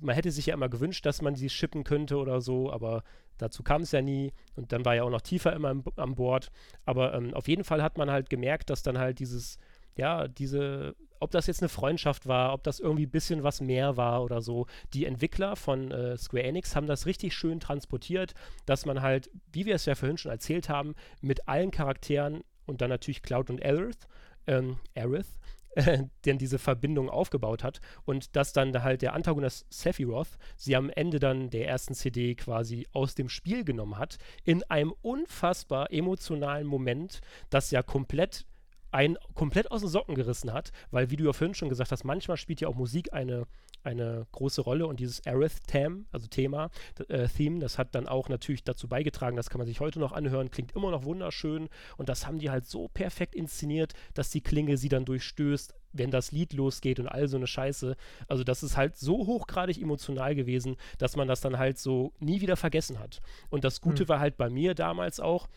man hätte sich ja immer gewünscht, dass man sie shippen könnte oder so, aber dazu kam es ja nie. Und dann war ja auch noch tiefer immer im, an Bord. Aber ähm, auf jeden Fall hat man halt gemerkt, dass dann halt dieses, ja, diese, ob das jetzt eine Freundschaft war, ob das irgendwie ein bisschen was mehr war oder so. Die Entwickler von äh, Square Enix haben das richtig schön transportiert, dass man halt, wie wir es ja vorhin schon erzählt haben, mit allen Charakteren und dann natürlich Cloud und Aerith, ähm, Aerith, äh, denn diese Verbindung aufgebaut hat und dass dann halt der Antagonist Sephiroth sie am Ende dann der ersten CD quasi aus dem Spiel genommen hat, in einem unfassbar emotionalen Moment, das ja komplett einen komplett aus den Socken gerissen hat, weil, wie du ja vorhin schon gesagt hast, manchmal spielt ja auch Musik eine, eine große Rolle und dieses Aerith-Theme, also Thema, äh, Theme, das hat dann auch natürlich dazu beigetragen, das kann man sich heute noch anhören, klingt immer noch wunderschön und das haben die halt so perfekt inszeniert, dass die Klinge sie dann durchstößt, wenn das Lied losgeht und all so eine Scheiße. Also das ist halt so hochgradig emotional gewesen, dass man das dann halt so nie wieder vergessen hat. Und das Gute hm. war halt bei mir damals auch,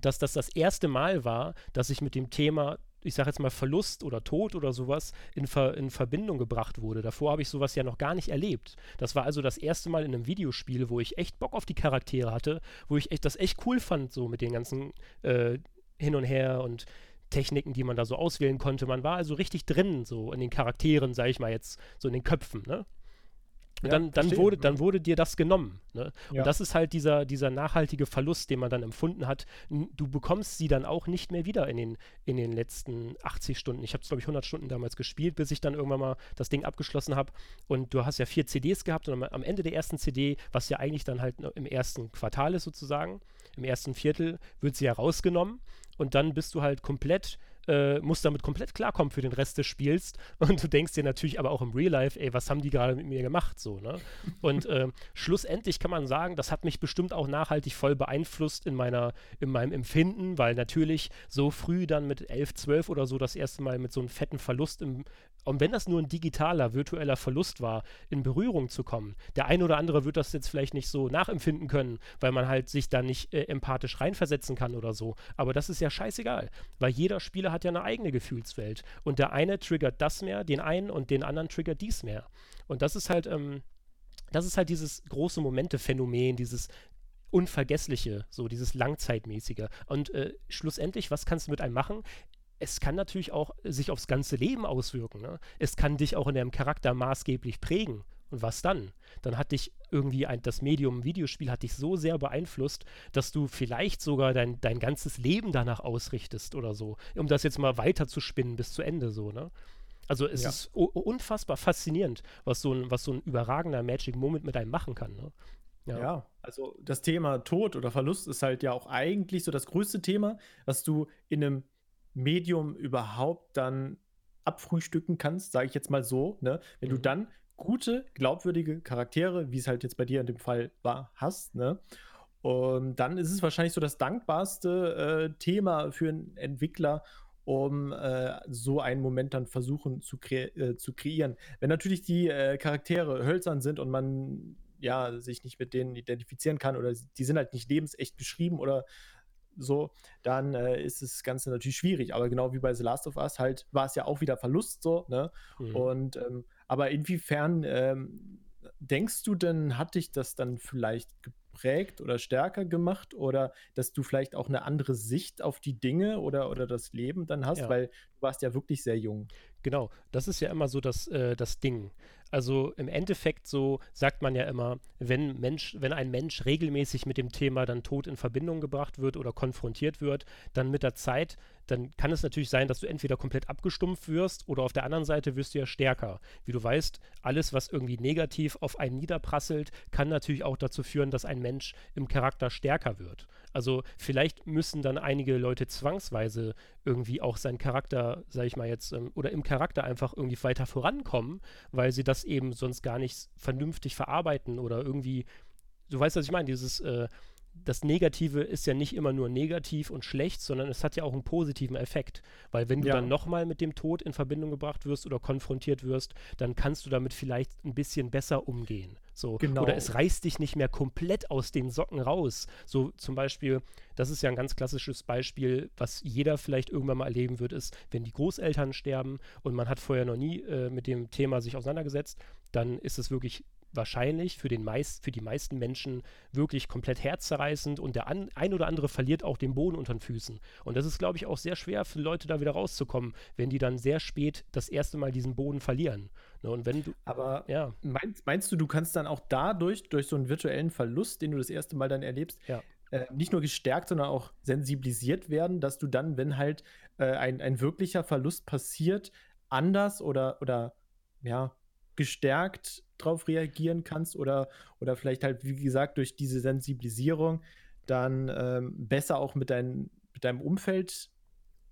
dass das das erste Mal war, dass ich mit dem Thema, ich sage jetzt mal Verlust oder Tod oder sowas in, Ver in Verbindung gebracht wurde. Davor habe ich sowas ja noch gar nicht erlebt. Das war also das erste Mal in einem Videospiel, wo ich echt Bock auf die Charaktere hatte, wo ich echt das echt cool fand, so mit den ganzen äh, hin und her und Techniken, die man da so auswählen konnte. Man war also richtig drin, so in den Charakteren, sage ich mal jetzt, so in den Köpfen, ne? Und ja, dann, dann, wurde, dann wurde dir das genommen. Ne? Ja. Und das ist halt dieser, dieser nachhaltige Verlust, den man dann empfunden hat. Du bekommst sie dann auch nicht mehr wieder in den, in den letzten 80 Stunden. Ich habe es, glaube ich, 100 Stunden damals gespielt, bis ich dann irgendwann mal das Ding abgeschlossen habe. Und du hast ja vier CDs gehabt und am Ende der ersten CD, was ja eigentlich dann halt im ersten Quartal ist sozusagen, im ersten Viertel, wird sie ja rausgenommen. Und dann bist du halt komplett äh, musst damit komplett klarkommen für den Rest des Spiels. Und du denkst dir natürlich aber auch im Real Life, ey, was haben die gerade mit mir gemacht? So, ne? Und äh, schlussendlich kann man sagen, das hat mich bestimmt auch nachhaltig voll beeinflusst in meiner, in meinem Empfinden, weil natürlich so früh dann mit 11, 12 oder so das erste Mal mit so einem fetten Verlust im, und wenn das nur ein digitaler, virtueller Verlust war, in Berührung zu kommen. Der eine oder andere wird das jetzt vielleicht nicht so nachempfinden können, weil man halt sich da nicht äh, empathisch reinversetzen kann oder so. Aber das ist ja scheißegal, weil jeder Spieler hat ja eine eigene Gefühlswelt. Und der eine triggert das mehr, den einen und den anderen triggert dies mehr. Und das ist halt, ähm, das ist halt dieses große Momente-Phänomen, dieses Unvergessliche, so dieses Langzeitmäßige. Und äh, schlussendlich, was kannst du mit einem machen? Es kann natürlich auch sich aufs ganze Leben auswirken. Ne? Es kann dich auch in deinem Charakter maßgeblich prägen. Und was dann? Dann hat dich irgendwie ein, das Medium Videospiel hat dich so sehr beeinflusst, dass du vielleicht sogar dein, dein ganzes Leben danach ausrichtest oder so, um das jetzt mal weiter zu spinnen bis zu Ende so, ne? Also es ja. ist unfassbar faszinierend, was so, ein, was so ein überragender Magic Moment mit einem machen kann. Ne? Ja. ja. also das Thema Tod oder Verlust ist halt ja auch eigentlich so das größte Thema, was du in einem Medium überhaupt dann abfrühstücken kannst, sage ich jetzt mal so, ne? Wenn mhm. du dann gute, glaubwürdige Charaktere, wie es halt jetzt bei dir in dem Fall war, hast, ne? Und dann ist es wahrscheinlich so das dankbarste äh, Thema für einen Entwickler, um äh, so einen Moment dann versuchen zu, kre äh, zu kreieren. Wenn natürlich die äh, Charaktere hölzern sind und man ja, sich nicht mit denen identifizieren kann oder die sind halt nicht lebensecht geschrieben oder so, dann äh, ist das Ganze natürlich schwierig. Aber genau wie bei The Last of Us halt war es ja auch wieder Verlust so, ne? Mhm. Und ähm, aber inwiefern ähm, denkst du denn, hat dich das dann vielleicht geprägt oder stärker gemacht oder dass du vielleicht auch eine andere Sicht auf die Dinge oder, oder das Leben dann hast, ja. weil du warst ja wirklich sehr jung. Genau, das ist ja immer so das, äh, das Ding. Also im Endeffekt so sagt man ja immer, wenn Mensch, wenn ein Mensch regelmäßig mit dem Thema dann Tod in Verbindung gebracht wird oder konfrontiert wird, dann mit der Zeit, dann kann es natürlich sein, dass du entweder komplett abgestumpft wirst oder auf der anderen Seite wirst du ja stärker. Wie du weißt, alles, was irgendwie negativ auf einen niederprasselt, kann natürlich auch dazu führen, dass ein Mensch im Charakter stärker wird. Also vielleicht müssen dann einige Leute zwangsweise irgendwie auch seinen Charakter, sag ich mal jetzt, ähm, oder im Charakter einfach irgendwie weiter vorankommen, weil sie das eben sonst gar nicht vernünftig verarbeiten oder irgendwie, du weißt, was ich meine, dieses, äh, das Negative ist ja nicht immer nur negativ und schlecht, sondern es hat ja auch einen positiven Effekt. Weil wenn du ja. dann nochmal mit dem Tod in Verbindung gebracht wirst oder konfrontiert wirst, dann kannst du damit vielleicht ein bisschen besser umgehen. So. Genau. Oder es reißt dich nicht mehr komplett aus den Socken raus. So zum Beispiel, das ist ja ein ganz klassisches Beispiel, was jeder vielleicht irgendwann mal erleben wird, ist, wenn die Großeltern sterben und man hat vorher noch nie äh, mit dem Thema sich auseinandergesetzt, dann ist es wirklich wahrscheinlich für, den meist, für die meisten Menschen wirklich komplett herzzerreißend und der an, ein oder andere verliert auch den Boden unter den Füßen. Und das ist, glaube ich, auch sehr schwer für Leute da wieder rauszukommen, wenn die dann sehr spät das erste Mal diesen Boden verlieren. Ne, und wenn du, Aber ja. meinst, meinst du, du kannst dann auch dadurch, durch so einen virtuellen Verlust, den du das erste Mal dann erlebst, ja. äh, nicht nur gestärkt, sondern auch sensibilisiert werden, dass du dann, wenn halt äh, ein, ein wirklicher Verlust passiert, anders oder, oder ja, gestärkt darauf reagieren kannst oder, oder vielleicht halt, wie gesagt, durch diese Sensibilisierung dann ähm, besser auch mit, dein, mit deinem Umfeld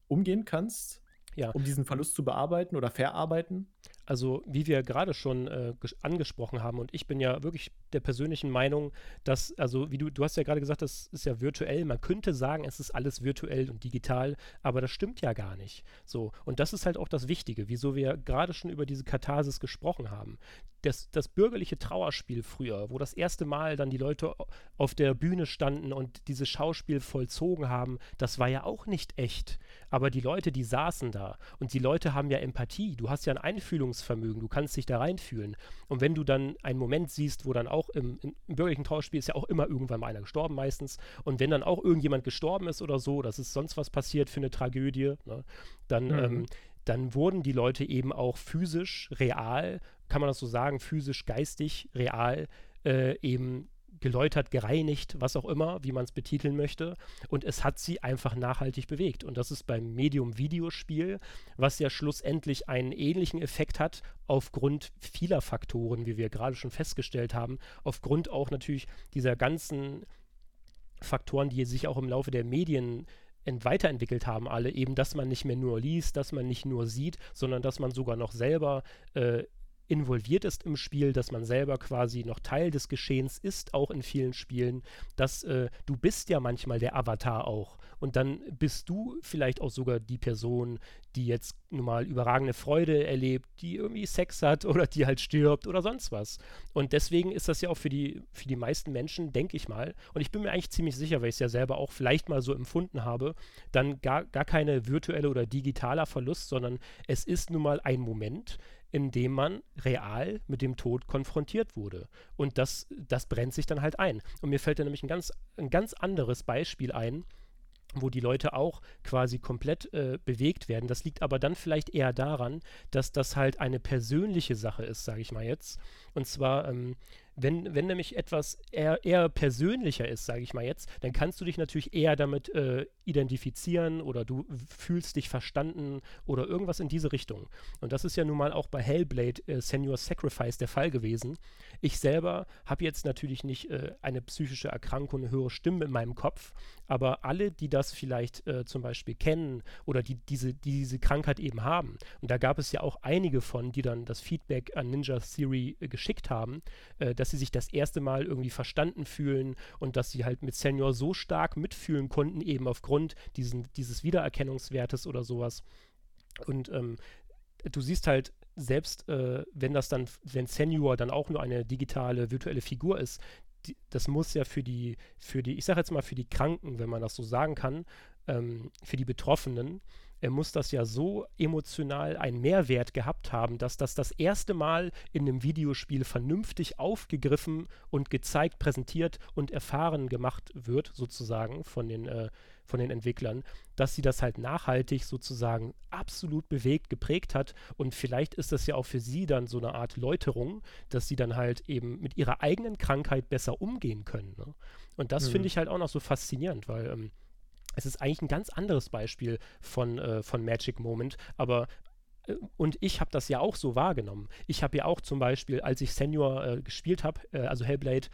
umgehen kannst, ja. um diesen Verlust zu bearbeiten oder verarbeiten? Also, wie wir gerade schon äh, angesprochen haben, und ich bin ja wirklich der persönlichen Meinung, dass, also, wie du, du hast ja gerade gesagt, das ist ja virtuell. Man könnte sagen, es ist alles virtuell und digital, aber das stimmt ja gar nicht. So, und das ist halt auch das Wichtige, wieso wir gerade schon über diese Katharsis gesprochen haben. Das, das bürgerliche Trauerspiel früher, wo das erste Mal dann die Leute auf der Bühne standen und dieses Schauspiel vollzogen haben, das war ja auch nicht echt. Aber die Leute, die saßen da und die Leute haben ja Empathie. Du hast ja ein Einfühlungs Einfühlungsvermögen, du kannst dich da reinfühlen. Und wenn du dann einen Moment siehst, wo dann auch im, im, im bürgerlichen Trauerspiel ist ja auch immer irgendwann mal einer gestorben meistens, und wenn dann auch irgendjemand gestorben ist oder so, dass es sonst was passiert für eine Tragödie, ne, dann, mhm. ähm, dann wurden die Leute eben auch physisch, real, kann man das so sagen, physisch, geistig, real äh, eben geläutert, gereinigt, was auch immer, wie man es betiteln möchte. Und es hat sie einfach nachhaltig bewegt. Und das ist beim Medium Videospiel, was ja schlussendlich einen ähnlichen Effekt hat, aufgrund vieler Faktoren, wie wir gerade schon festgestellt haben, aufgrund auch natürlich dieser ganzen Faktoren, die sich auch im Laufe der Medien weiterentwickelt haben alle, eben, dass man nicht mehr nur liest, dass man nicht nur sieht, sondern dass man sogar noch selber äh, involviert ist im Spiel, dass man selber quasi noch Teil des Geschehens ist, auch in vielen Spielen, dass äh, du bist ja manchmal der Avatar auch. Und dann bist du vielleicht auch sogar die Person, die jetzt nun mal überragende Freude erlebt, die irgendwie Sex hat oder die halt stirbt oder sonst was. Und deswegen ist das ja auch für die, für die meisten Menschen, denke ich mal, und ich bin mir eigentlich ziemlich sicher, weil ich es ja selber auch vielleicht mal so empfunden habe, dann gar, gar keine virtuelle oder digitaler Verlust, sondern es ist nun mal ein Moment, in dem man real mit dem Tod konfrontiert wurde. Und das, das brennt sich dann halt ein. Und mir fällt da nämlich ein ganz, ein ganz anderes Beispiel ein, wo die Leute auch quasi komplett äh, bewegt werden. Das liegt aber dann vielleicht eher daran, dass das halt eine persönliche Sache ist, sage ich mal jetzt. Und zwar ähm, wenn, wenn nämlich etwas eher, eher persönlicher ist, sage ich mal jetzt, dann kannst du dich natürlich eher damit äh, identifizieren oder du fühlst dich verstanden oder irgendwas in diese Richtung. Und das ist ja nun mal auch bei Hellblade äh, Senior Sacrifice der Fall gewesen. Ich selber habe jetzt natürlich nicht äh, eine psychische Erkrankung, eine höhere Stimme in meinem Kopf, aber alle, die das vielleicht äh, zum Beispiel kennen oder die diese, die diese Krankheit eben haben, und da gab es ja auch einige von, die dann das Feedback an Ninja Theory äh, geschickt haben, äh, dass sie sich das erste Mal irgendwie verstanden fühlen und dass sie halt mit Senior so stark mitfühlen konnten, eben aufgrund diesen, dieses Wiedererkennungswertes oder sowas. Und ähm, du siehst halt, selbst äh, wenn das dann, wenn Senior dann auch nur eine digitale virtuelle Figur ist, die, das muss ja für die, für die, ich sage jetzt mal für die Kranken, wenn man das so sagen kann, ähm, für die Betroffenen, er muss das ja so emotional einen Mehrwert gehabt haben, dass das das erste Mal in einem Videospiel vernünftig aufgegriffen und gezeigt, präsentiert und erfahren gemacht wird, sozusagen von den, äh, von den Entwicklern, dass sie das halt nachhaltig sozusagen absolut bewegt, geprägt hat. Und vielleicht ist das ja auch für sie dann so eine Art Läuterung, dass sie dann halt eben mit ihrer eigenen Krankheit besser umgehen können. Ne? Und das mhm. finde ich halt auch noch so faszinierend, weil ähm, es ist eigentlich ein ganz anderes Beispiel von, äh, von Magic Moment, aber äh, und ich habe das ja auch so wahrgenommen. Ich habe ja auch zum Beispiel, als ich Senior äh, gespielt habe, äh, also Hellblade,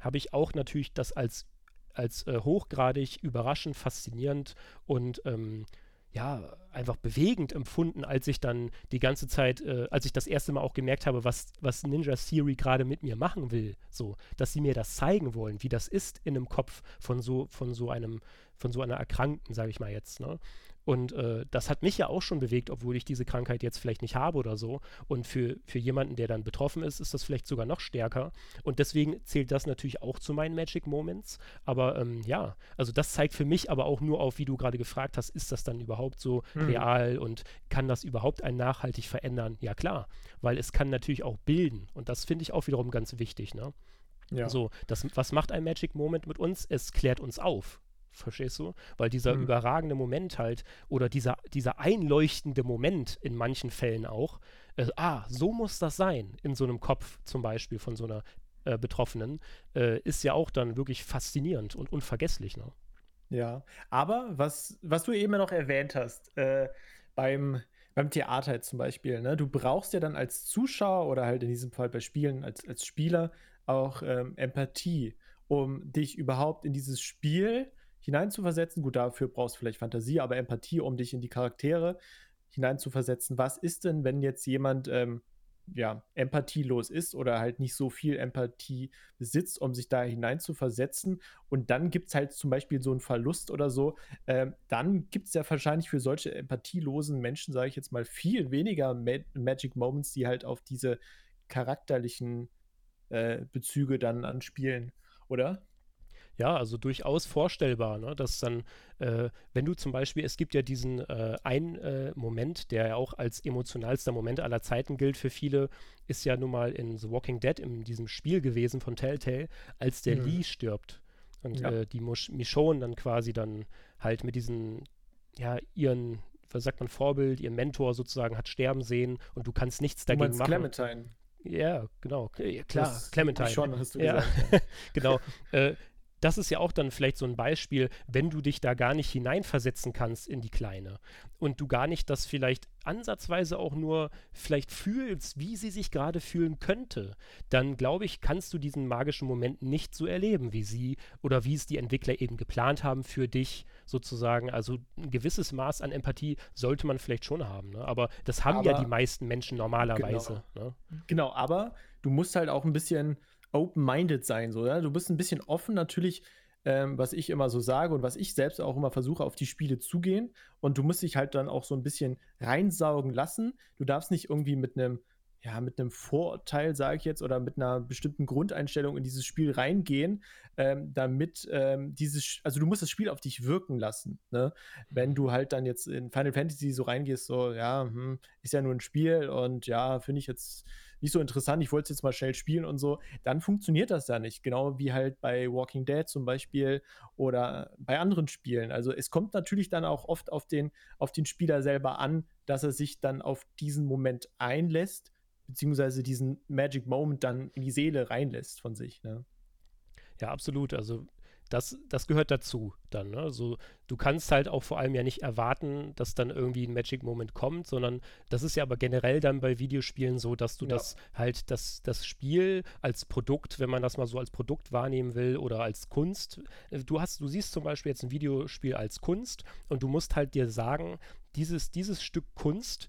habe ich auch natürlich das als, als äh, hochgradig überraschend, faszinierend und ähm, ja, einfach bewegend empfunden, als ich dann die ganze Zeit, äh, als ich das erste Mal auch gemerkt habe, was, was Ninja Theory gerade mit mir machen will. So, dass sie mir das zeigen wollen, wie das ist in einem Kopf von so, von so einem, von so einer Erkrankten, sage ich mal jetzt. Ne? Und äh, das hat mich ja auch schon bewegt, obwohl ich diese Krankheit jetzt vielleicht nicht habe oder so. Und für, für jemanden, der dann betroffen ist, ist das vielleicht sogar noch stärker. Und deswegen zählt das natürlich auch zu meinen Magic Moments. Aber ähm, ja, also das zeigt für mich aber auch nur auf, wie du gerade gefragt hast, ist das dann überhaupt so mhm. real und kann das überhaupt einen nachhaltig verändern? Ja klar, weil es kann natürlich auch bilden. Und das finde ich auch wiederum ganz wichtig. Ne? Ja. So, das, was macht ein Magic Moment mit uns? Es klärt uns auf. Verstehst du? Weil dieser mhm. überragende Moment halt oder dieser, dieser einleuchtende Moment in manchen Fällen auch, äh, ah, so muss das sein, in so einem Kopf zum Beispiel von so einer äh, Betroffenen, äh, ist ja auch dann wirklich faszinierend und unvergesslich. Ne? Ja, aber was, was du eben noch erwähnt hast, äh, beim, beim Theater zum Beispiel, ne, du brauchst ja dann als Zuschauer oder halt in diesem Fall bei Spielen als, als Spieler auch ähm, Empathie, um dich überhaupt in dieses Spiel hineinzuversetzen. Gut, dafür brauchst du vielleicht Fantasie, aber Empathie, um dich in die Charaktere hineinzuversetzen. Was ist denn, wenn jetzt jemand ähm, ja, empathielos ist oder halt nicht so viel Empathie besitzt, um sich da hineinzuversetzen. Und dann gibt es halt zum Beispiel so einen Verlust oder so. Ähm, dann gibt es ja wahrscheinlich für solche empathielosen Menschen, sage ich jetzt mal, viel weniger Ma Magic Moments, die halt auf diese charakterlichen äh, Bezüge dann anspielen, oder? Ja, also durchaus vorstellbar, ne? dass dann, äh, wenn du zum Beispiel, es gibt ja diesen äh, einen äh, Moment, der ja auch als emotionalster Moment aller Zeiten gilt für viele, ist ja nun mal in The Walking Dead, in diesem Spiel gewesen von Telltale, als der mhm. Lee stirbt und ja. Äh, die Michonne dann quasi dann halt mit diesen, ja, ihren, was sagt man, Vorbild, ihr Mentor sozusagen hat sterben sehen und du kannst nichts dagegen machen. Clementine. Ja, genau. Klar, das Clementine. Schon, hast du ja. gesagt. genau. Äh, das ist ja auch dann vielleicht so ein Beispiel, wenn du dich da gar nicht hineinversetzen kannst in die Kleine und du gar nicht das vielleicht ansatzweise auch nur vielleicht fühlst, wie sie sich gerade fühlen könnte, dann glaube ich, kannst du diesen magischen Moment nicht so erleben, wie sie oder wie es die Entwickler eben geplant haben für dich sozusagen. Also ein gewisses Maß an Empathie sollte man vielleicht schon haben, ne? aber das haben aber, ja die meisten Menschen normalerweise. Genau, ne? genau aber du musst halt auch ein bisschen open-minded sein. So, ja? Du bist ein bisschen offen natürlich, ähm, was ich immer so sage und was ich selbst auch immer versuche, auf die Spiele zugehen. Und du musst dich halt dann auch so ein bisschen reinsaugen lassen. Du darfst nicht irgendwie mit einem ja, mit einem Vorurteil, sage ich jetzt, oder mit einer bestimmten Grundeinstellung in dieses Spiel reingehen, ähm, damit ähm, dieses, also du musst das Spiel auf dich wirken lassen. Ne? Wenn du halt dann jetzt in Final Fantasy so reingehst, so, ja, hm, ist ja nur ein Spiel und ja, finde ich jetzt nicht so interessant, ich wollte es jetzt mal schnell spielen und so, dann funktioniert das ja nicht. Genau wie halt bei Walking Dead zum Beispiel oder bei anderen Spielen. Also es kommt natürlich dann auch oft auf den, auf den Spieler selber an, dass er sich dann auf diesen Moment einlässt, beziehungsweise diesen Magic Moment dann in die Seele reinlässt von sich. Ne? Ja, absolut. Also das, das gehört dazu dann. Ne? Also, du kannst halt auch vor allem ja nicht erwarten, dass dann irgendwie ein Magic Moment kommt, sondern das ist ja aber generell dann bei Videospielen so, dass du ja. das halt, das, das Spiel als Produkt, wenn man das mal so als Produkt wahrnehmen will oder als Kunst, äh, du hast, du siehst zum Beispiel jetzt ein Videospiel als Kunst und du musst halt dir sagen, dieses, dieses Stück Kunst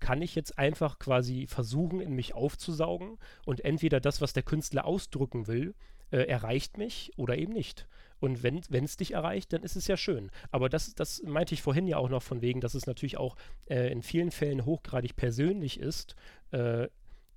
kann ich jetzt einfach quasi versuchen, in mich aufzusaugen und entweder das, was der Künstler ausdrücken will, äh, erreicht mich oder eben nicht. Und wenn es dich erreicht, dann ist es ja schön. Aber das, das meinte ich vorhin ja auch noch von wegen, dass es natürlich auch äh, in vielen Fällen hochgradig persönlich ist, äh,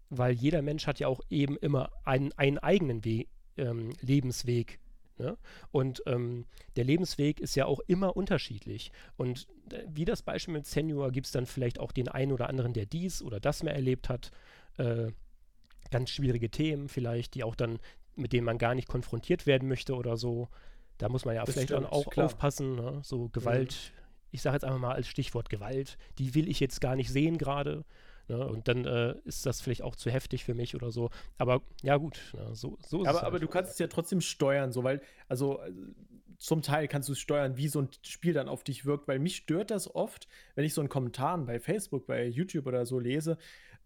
weil jeder Mensch hat ja auch eben immer einen, einen eigenen We ähm, Lebensweg. Ne? Und ähm, der Lebensweg ist ja auch immer unterschiedlich. Und äh, wie das Beispiel mit Senior gibt es dann vielleicht auch den einen oder anderen, der dies oder das mehr erlebt hat. Äh, ganz schwierige Themen vielleicht, die auch dann, mit denen man gar nicht konfrontiert werden möchte oder so. Da muss man ja das vielleicht stimmt, dann auch klar. aufpassen. Ne? So Gewalt, mhm. ich sage jetzt einfach mal als Stichwort Gewalt, die will ich jetzt gar nicht sehen gerade. Ne? Und dann äh, ist das vielleicht auch zu heftig für mich oder so. Aber ja, gut, ne? so, so ist aber, es. Halt. Aber du kannst es ja trotzdem steuern, so, weil, also äh, zum Teil kannst du es steuern, wie so ein Spiel dann auf dich wirkt, weil mich stört das oft, wenn ich so einen Kommentar bei Facebook, bei YouTube oder so lese,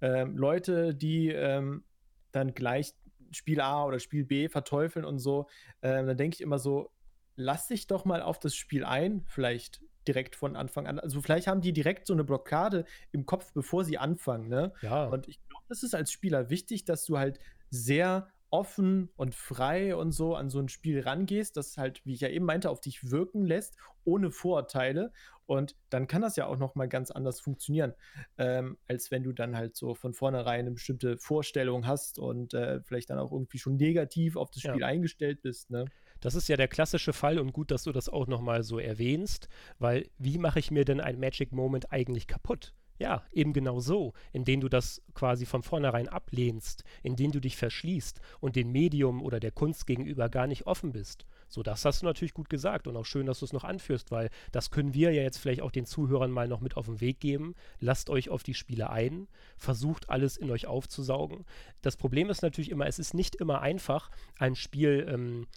ähm, Leute, die ähm, dann gleich Spiel A oder Spiel B verteufeln und so, ähm, dann denke ich immer so, lass dich doch mal auf das Spiel ein, vielleicht direkt von Anfang an. Also vielleicht haben die direkt so eine Blockade im Kopf, bevor sie anfangen. Ne? Ja. Und ich glaube, das ist als Spieler wichtig, dass du halt sehr offen und frei und so an so ein Spiel rangehst, das halt, wie ich ja eben meinte, auf dich wirken lässt, ohne Vorurteile. Und dann kann das ja auch noch mal ganz anders funktionieren, ähm, als wenn du dann halt so von vornherein eine bestimmte Vorstellung hast und äh, vielleicht dann auch irgendwie schon negativ auf das Spiel ja. eingestellt bist. Ne? Das ist ja der klassische Fall und gut, dass du das auch noch mal so erwähnst, weil wie mache ich mir denn ein Magic Moment eigentlich kaputt? Ja, eben genau so, indem du das quasi von vornherein ablehnst, indem du dich verschließt und dem Medium oder der Kunst gegenüber gar nicht offen bist. So, das hast du natürlich gut gesagt und auch schön, dass du es noch anführst, weil das können wir ja jetzt vielleicht auch den Zuhörern mal noch mit auf den Weg geben. Lasst euch auf die Spiele ein, versucht alles in euch aufzusaugen. Das Problem ist natürlich immer, es ist nicht immer einfach, ein Spiel ähm,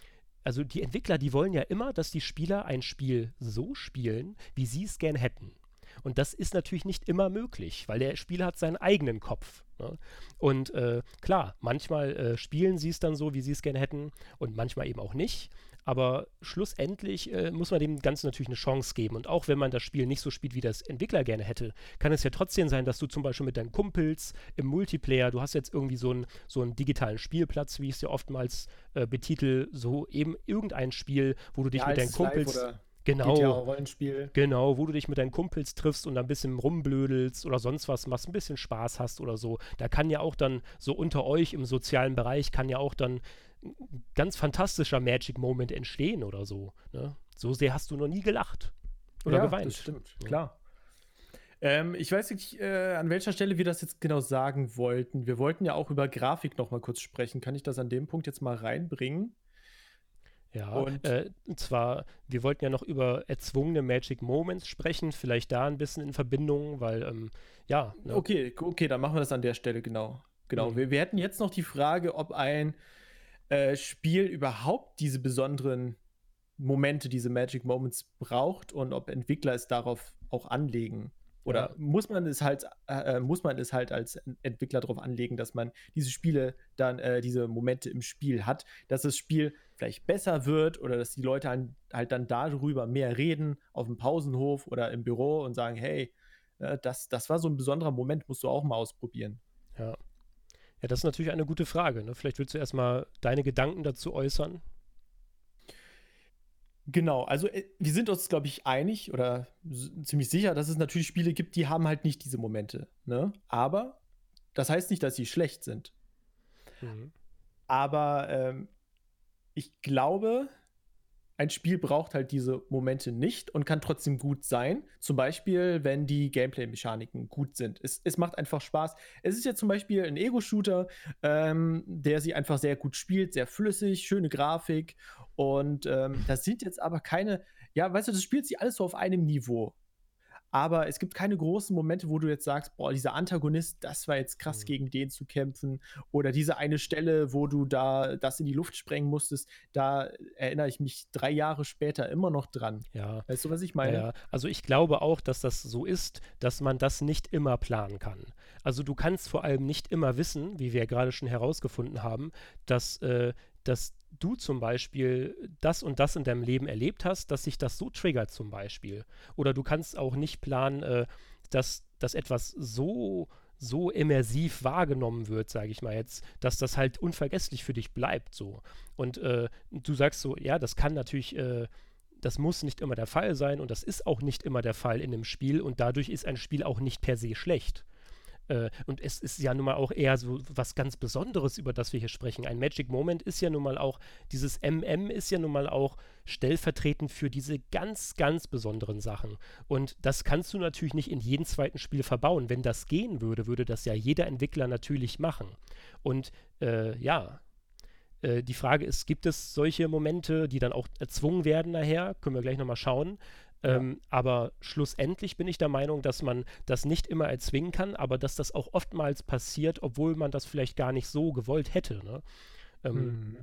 also die Entwickler, die wollen ja immer, dass die Spieler ein Spiel so spielen, wie sie es gern hätten. Und das ist natürlich nicht immer möglich, weil der Spieler hat seinen eigenen Kopf. Ne? Und äh, klar, manchmal äh, spielen sie es dann so, wie sie es gerne hätten und manchmal eben auch nicht. Aber schlussendlich äh, muss man dem Ganzen natürlich eine Chance geben. Und auch wenn man das Spiel nicht so spielt, wie das Entwickler gerne hätte, kann es ja trotzdem sein, dass du zum Beispiel mit deinen Kumpels im Multiplayer, du hast jetzt irgendwie so einen, so einen digitalen Spielplatz, wie ich es ja oftmals äh, betitel, so eben irgendein Spiel, wo du dich ja, mit deinen Kumpels. Genau. Rollenspiel. Genau, wo du dich mit deinen Kumpels triffst und ein bisschen rumblödelst oder sonst was machst, ein bisschen Spaß hast oder so. Da kann ja auch dann so unter euch im sozialen Bereich kann ja auch dann ein ganz fantastischer Magic Moment entstehen oder so. Ne? So sehr hast du noch nie gelacht oder ja, geweint. Das stimmt, ja. klar. Ähm, ich weiß nicht, äh, an welcher Stelle wir das jetzt genau sagen wollten. Wir wollten ja auch über Grafik noch mal kurz sprechen. Kann ich das an dem Punkt jetzt mal reinbringen? Ja, und, äh, und zwar, wir wollten ja noch über erzwungene Magic Moments sprechen, vielleicht da ein bisschen in Verbindung, weil, ähm, ja. Ne? Okay, okay, dann machen wir das an der Stelle, genau. Genau. Mhm. Wir, wir hätten jetzt noch die Frage, ob ein äh, Spiel überhaupt diese besonderen Momente, diese Magic Moments braucht und ob Entwickler es darauf auch anlegen. Oder ja. muss man es halt, äh, äh muss man es halt als Entwickler darauf anlegen, dass man diese Spiele dann, äh, diese Momente im Spiel hat, dass das Spiel vielleicht besser wird oder dass die Leute halt, halt dann darüber mehr reden auf dem Pausenhof oder im Büro und sagen, hey, äh, das, das war so ein besonderer Moment, musst du auch mal ausprobieren. Ja. Ja, das ist natürlich eine gute Frage. Ne? Vielleicht willst du erstmal deine Gedanken dazu äußern. Genau, also äh, wir sind uns, glaube ich, einig oder ziemlich sicher, dass es natürlich Spiele gibt, die haben halt nicht diese Momente. Ne? Aber das heißt nicht, dass sie schlecht sind. Mhm. Aber ähm, ich glaube, ein Spiel braucht halt diese Momente nicht und kann trotzdem gut sein. Zum Beispiel, wenn die Gameplay-Mechaniken gut sind. Es, es macht einfach Spaß. Es ist ja zum Beispiel ein Ego-Shooter, ähm, der sie einfach sehr gut spielt, sehr flüssig, schöne Grafik. Und ähm, das sind jetzt aber keine, ja, weißt du, das spielt sie alles so auf einem Niveau aber es gibt keine großen Momente, wo du jetzt sagst, boah, dieser Antagonist, das war jetzt krass, mhm. gegen den zu kämpfen. Oder diese eine Stelle, wo du da das in die Luft sprengen musstest, da erinnere ich mich drei Jahre später immer noch dran. Ja. Weißt du, was ich meine? Ja, also ich glaube auch, dass das so ist, dass man das nicht immer planen kann. Also du kannst vor allem nicht immer wissen, wie wir ja gerade schon herausgefunden haben, dass, äh, dass du zum Beispiel das und das in deinem Leben erlebt hast, dass sich das so triggert zum Beispiel. Oder du kannst auch nicht planen, äh, dass, dass etwas so so immersiv wahrgenommen wird, sage ich mal jetzt, dass das halt unvergesslich für dich bleibt so. Und äh, du sagst so, ja, das kann natürlich, äh, das muss nicht immer der Fall sein und das ist auch nicht immer der Fall in einem Spiel und dadurch ist ein Spiel auch nicht per se schlecht. Äh, und es ist ja nun mal auch eher so was ganz Besonderes, über das wir hier sprechen. Ein Magic Moment ist ja nun mal auch, dieses MM ist ja nun mal auch stellvertretend für diese ganz, ganz besonderen Sachen. Und das kannst du natürlich nicht in jedem zweiten Spiel verbauen. Wenn das gehen würde, würde das ja jeder Entwickler natürlich machen. Und äh, ja, äh, die Frage ist, gibt es solche Momente, die dann auch erzwungen werden nachher? Können wir gleich nochmal schauen. Ähm, aber schlussendlich bin ich der Meinung, dass man das nicht immer erzwingen kann, aber dass das auch oftmals passiert, obwohl man das vielleicht gar nicht so gewollt hätte. Ne? Ähm, mhm.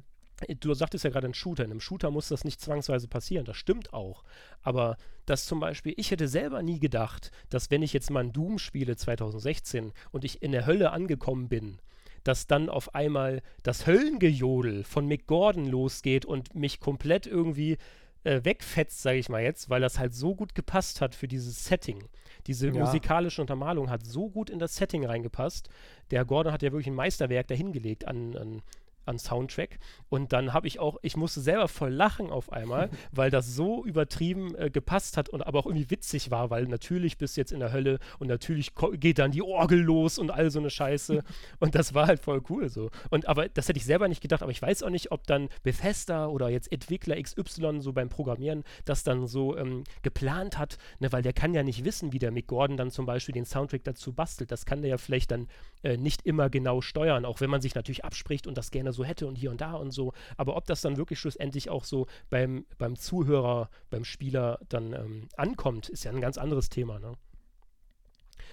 Du sagtest ja gerade ein Shooter. In einem Shooter muss das nicht zwangsweise passieren. Das stimmt auch. Aber dass zum Beispiel, ich hätte selber nie gedacht, dass wenn ich jetzt mal ein Doom spiele 2016 und ich in der Hölle angekommen bin, dass dann auf einmal das Höllengejodel von Mick Gordon losgeht und mich komplett irgendwie äh, wegfetzt, sage ich mal jetzt, weil das halt so gut gepasst hat für dieses Setting. Diese ja. musikalische Untermalung hat so gut in das Setting reingepasst. Der Gordon hat ja wirklich ein Meisterwerk dahingelegt an, an an Soundtrack. Und dann habe ich auch, ich musste selber voll lachen auf einmal, weil das so übertrieben äh, gepasst hat und aber auch irgendwie witzig war, weil natürlich bist du jetzt in der Hölle und natürlich geht dann die Orgel los und all so eine Scheiße. und das war halt voll cool so. Und aber das hätte ich selber nicht gedacht, aber ich weiß auch nicht, ob dann Bethesda oder jetzt Entwickler XY so beim Programmieren das dann so ähm, geplant hat, ne, weil der kann ja nicht wissen, wie der Mick Gordon dann zum Beispiel den Soundtrack dazu bastelt. Das kann der ja vielleicht dann äh, nicht immer genau steuern, auch wenn man sich natürlich abspricht und das gerne so hätte und hier und da und so. Aber ob das dann wirklich schlussendlich auch so beim, beim Zuhörer, beim Spieler dann ähm, ankommt, ist ja ein ganz anderes Thema. Ne?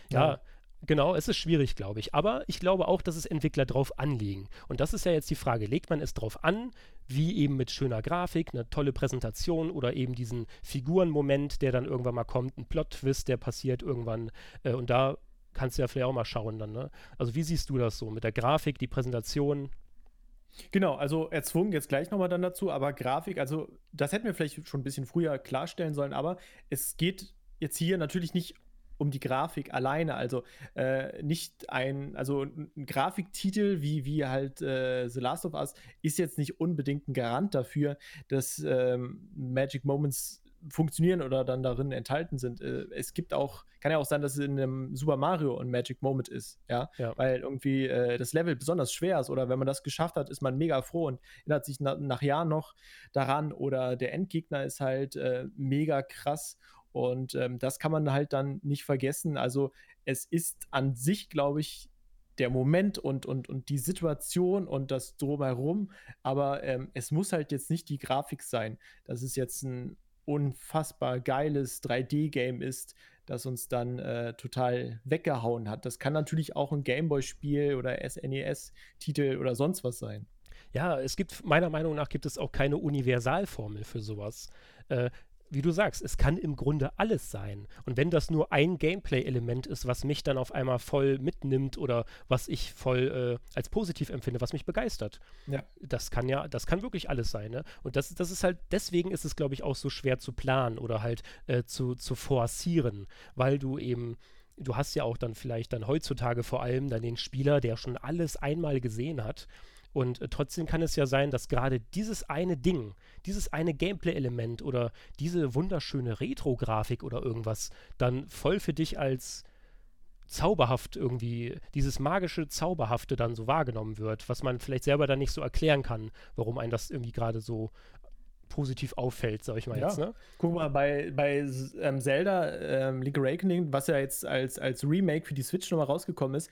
ja. ja. Genau, es ist schwierig, glaube ich. Aber ich glaube auch, dass es Entwickler drauf anlegen. Und das ist ja jetzt die Frage, legt man es drauf an, wie eben mit schöner Grafik, eine tolle Präsentation oder eben diesen Figurenmoment, der dann irgendwann mal kommt, ein Plot-Twist, der passiert irgendwann. Äh, und da kannst du ja vielleicht auch mal schauen dann. Ne? Also wie siehst du das so mit der Grafik, die Präsentation? Genau, also erzwungen jetzt gleich nochmal dann dazu, aber Grafik, also das hätten wir vielleicht schon ein bisschen früher klarstellen sollen, aber es geht jetzt hier natürlich nicht um die Grafik alleine. Also äh, nicht ein, also ein Grafiktitel wie, wie halt äh, The Last of Us ist jetzt nicht unbedingt ein Garant dafür, dass ähm, Magic Moments funktionieren oder dann darin enthalten sind. Äh, es gibt auch, kann ja auch sein, dass es in einem Super Mario ein Magic Moment ist, ja, ja. weil irgendwie äh, das Level besonders schwer ist oder wenn man das geschafft hat, ist man mega froh und erinnert sich na nach Jahren noch daran oder der Endgegner ist halt äh, mega krass und ähm, das kann man halt dann nicht vergessen. Also es ist an sich, glaube ich, der Moment und, und, und die Situation und das drumherum, aber ähm, es muss halt jetzt nicht die Grafik sein. Das ist jetzt ein unfassbar geiles 3D-Game ist, das uns dann äh, total weggehauen hat. Das kann natürlich auch ein Gameboy-Spiel oder SNES-Titel oder sonst was sein. Ja, es gibt, meiner Meinung nach, gibt es auch keine Universalformel für sowas. Äh, wie du sagst, es kann im Grunde alles sein. Und wenn das nur ein Gameplay-Element ist, was mich dann auf einmal voll mitnimmt oder was ich voll äh, als positiv empfinde, was mich begeistert, ja. das kann ja, das kann wirklich alles sein. Ne? Und das, das ist halt, deswegen ist es, glaube ich, auch so schwer zu planen oder halt äh, zu, zu forcieren, weil du eben du hast ja auch dann vielleicht dann heutzutage vor allem dann den Spieler, der schon alles einmal gesehen hat und äh, trotzdem kann es ja sein, dass gerade dieses eine Ding, dieses eine Gameplay-Element oder diese wunderschöne Retro-Grafik oder irgendwas dann voll für dich als zauberhaft irgendwie, dieses magische Zauberhafte dann so wahrgenommen wird, was man vielleicht selber dann nicht so erklären kann, warum ein das irgendwie gerade so positiv auffällt, sag ich mal ja. jetzt. Ne? Guck mal, bei, bei ähm, Zelda ähm, Link Awakening, was ja jetzt als, als Remake für die Switch nochmal rausgekommen ist,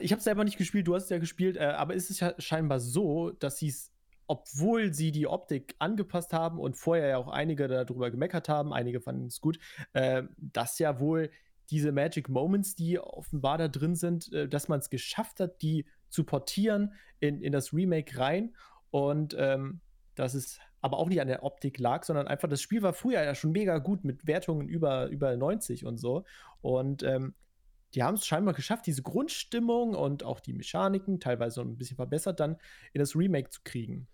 ich habe selber nicht gespielt, du hast es ja gespielt, äh, aber ist es ja scheinbar so, dass sie es, obwohl sie die Optik angepasst haben und vorher ja auch einige darüber gemeckert haben, einige fanden es gut, äh, dass ja wohl diese Magic Moments, die offenbar da drin sind, äh, dass man es geschafft hat, die zu portieren in, in das Remake rein und ähm, dass es aber auch nicht an der Optik lag, sondern einfach das Spiel war früher ja schon mega gut mit Wertungen über, über 90 und so. Und ähm, die haben es scheinbar geschafft, diese Grundstimmung und auch die Mechaniken, teilweise ein bisschen verbessert, dann in das Remake zu kriegen.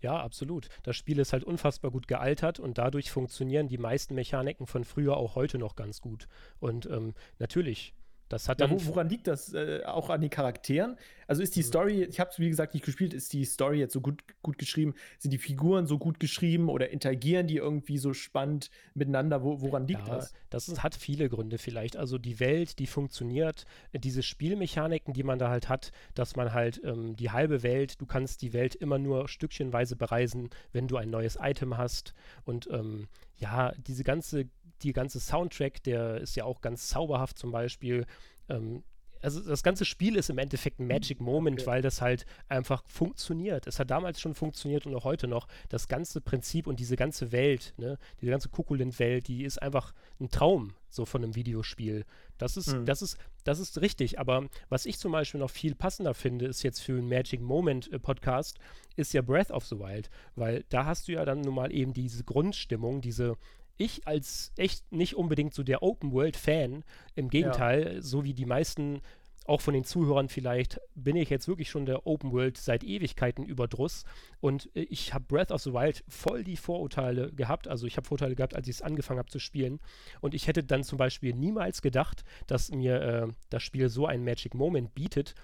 Ja, absolut. Das Spiel ist halt unfassbar gut gealtert und dadurch funktionieren die meisten Mechaniken von früher auch heute noch ganz gut. Und ähm, natürlich, Das hat ja, wo, woran liegt das? Äh, auch an den Charakteren? Also ist die mhm. Story, ich habe es wie gesagt nicht gespielt, ist die Story jetzt so gut, gut geschrieben? Sind die Figuren so gut geschrieben oder interagieren die irgendwie so spannend miteinander? Wo, woran liegt ja, das? Das ist, hat viele Gründe vielleicht. Also die Welt, die funktioniert, diese Spielmechaniken, die man da halt hat, dass man halt ähm, die halbe Welt, du kannst die Welt immer nur stückchenweise bereisen, wenn du ein neues Item hast. Und ähm, ja, diese ganze die ganze Soundtrack, der ist ja auch ganz zauberhaft zum Beispiel. Ähm, also das ganze Spiel ist im Endeffekt ein Magic Moment, okay. weil das halt einfach funktioniert. Es hat damals schon funktioniert und auch heute noch. Das ganze Prinzip und diese ganze Welt, ne, diese ganze Kukulent-Welt, die ist einfach ein Traum so von einem Videospiel. Das ist, mhm. das ist, das ist richtig. Aber was ich zum Beispiel noch viel passender finde, ist jetzt für einen Magic Moment äh, Podcast, ist ja Breath of the Wild, weil da hast du ja dann nun mal eben diese Grundstimmung, diese ich als echt nicht unbedingt so der Open-World-Fan, im Gegenteil, ja. so wie die meisten auch von den Zuhörern vielleicht, bin ich jetzt wirklich schon der Open World seit Ewigkeiten überdruss. Und äh, ich habe Breath of the Wild voll die Vorurteile gehabt. Also ich habe Vorurteile gehabt, als ich es angefangen habe zu spielen. Und ich hätte dann zum Beispiel niemals gedacht, dass mir äh, das Spiel so einen Magic Moment bietet,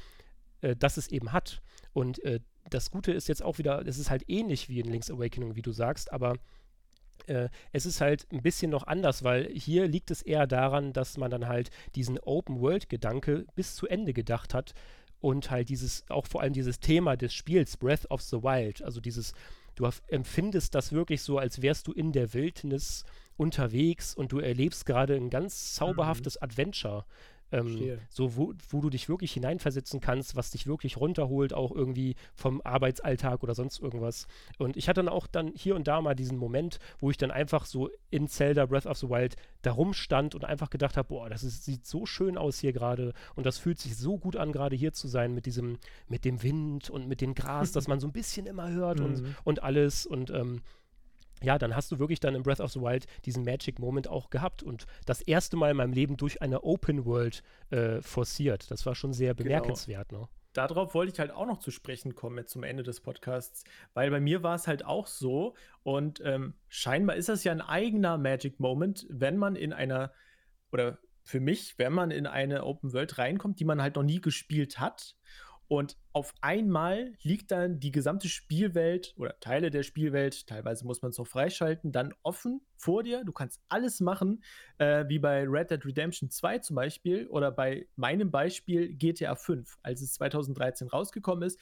äh, dass es eben hat. Und äh, das Gute ist jetzt auch wieder, es ist halt ähnlich wie in Link's Awakening, wie du sagst, aber äh, es ist halt ein bisschen noch anders, weil hier liegt es eher daran, dass man dann halt diesen Open-World-Gedanke bis zu Ende gedacht hat und halt dieses, auch vor allem dieses Thema des Spiels, Breath of the Wild, also dieses, du empfindest das wirklich so, als wärst du in der Wildnis unterwegs und du erlebst gerade ein ganz zauberhaftes mhm. Adventure. Ähm, so, wo, wo du dich wirklich hineinversetzen kannst, was dich wirklich runterholt, auch irgendwie vom Arbeitsalltag oder sonst irgendwas. Und ich hatte dann auch dann hier und da mal diesen Moment, wo ich dann einfach so in Zelda Breath of the Wild da rumstand und einfach gedacht habe, boah, das ist, sieht so schön aus hier gerade und das fühlt sich so gut an, gerade hier zu sein mit diesem, mit dem Wind und mit dem Gras, das man so ein bisschen immer hört und, mhm. und alles und ähm, ja, dann hast du wirklich dann in Breath of the Wild diesen Magic Moment auch gehabt und das erste Mal in meinem Leben durch eine Open World äh, forciert. Das war schon sehr genau. bemerkenswert. Genau. Ne? Darauf wollte ich halt auch noch zu sprechen kommen jetzt zum Ende des Podcasts, weil bei mir war es halt auch so und ähm, scheinbar ist das ja ein eigener Magic Moment, wenn man in einer oder für mich, wenn man in eine Open World reinkommt, die man halt noch nie gespielt hat und auf einmal liegt dann die gesamte Spielwelt oder Teile der Spielwelt, teilweise muss man es noch freischalten, dann offen vor dir. Du kannst alles machen, äh, wie bei Red Dead Redemption 2 zum Beispiel oder bei meinem Beispiel GTA 5, als es 2013 rausgekommen ist.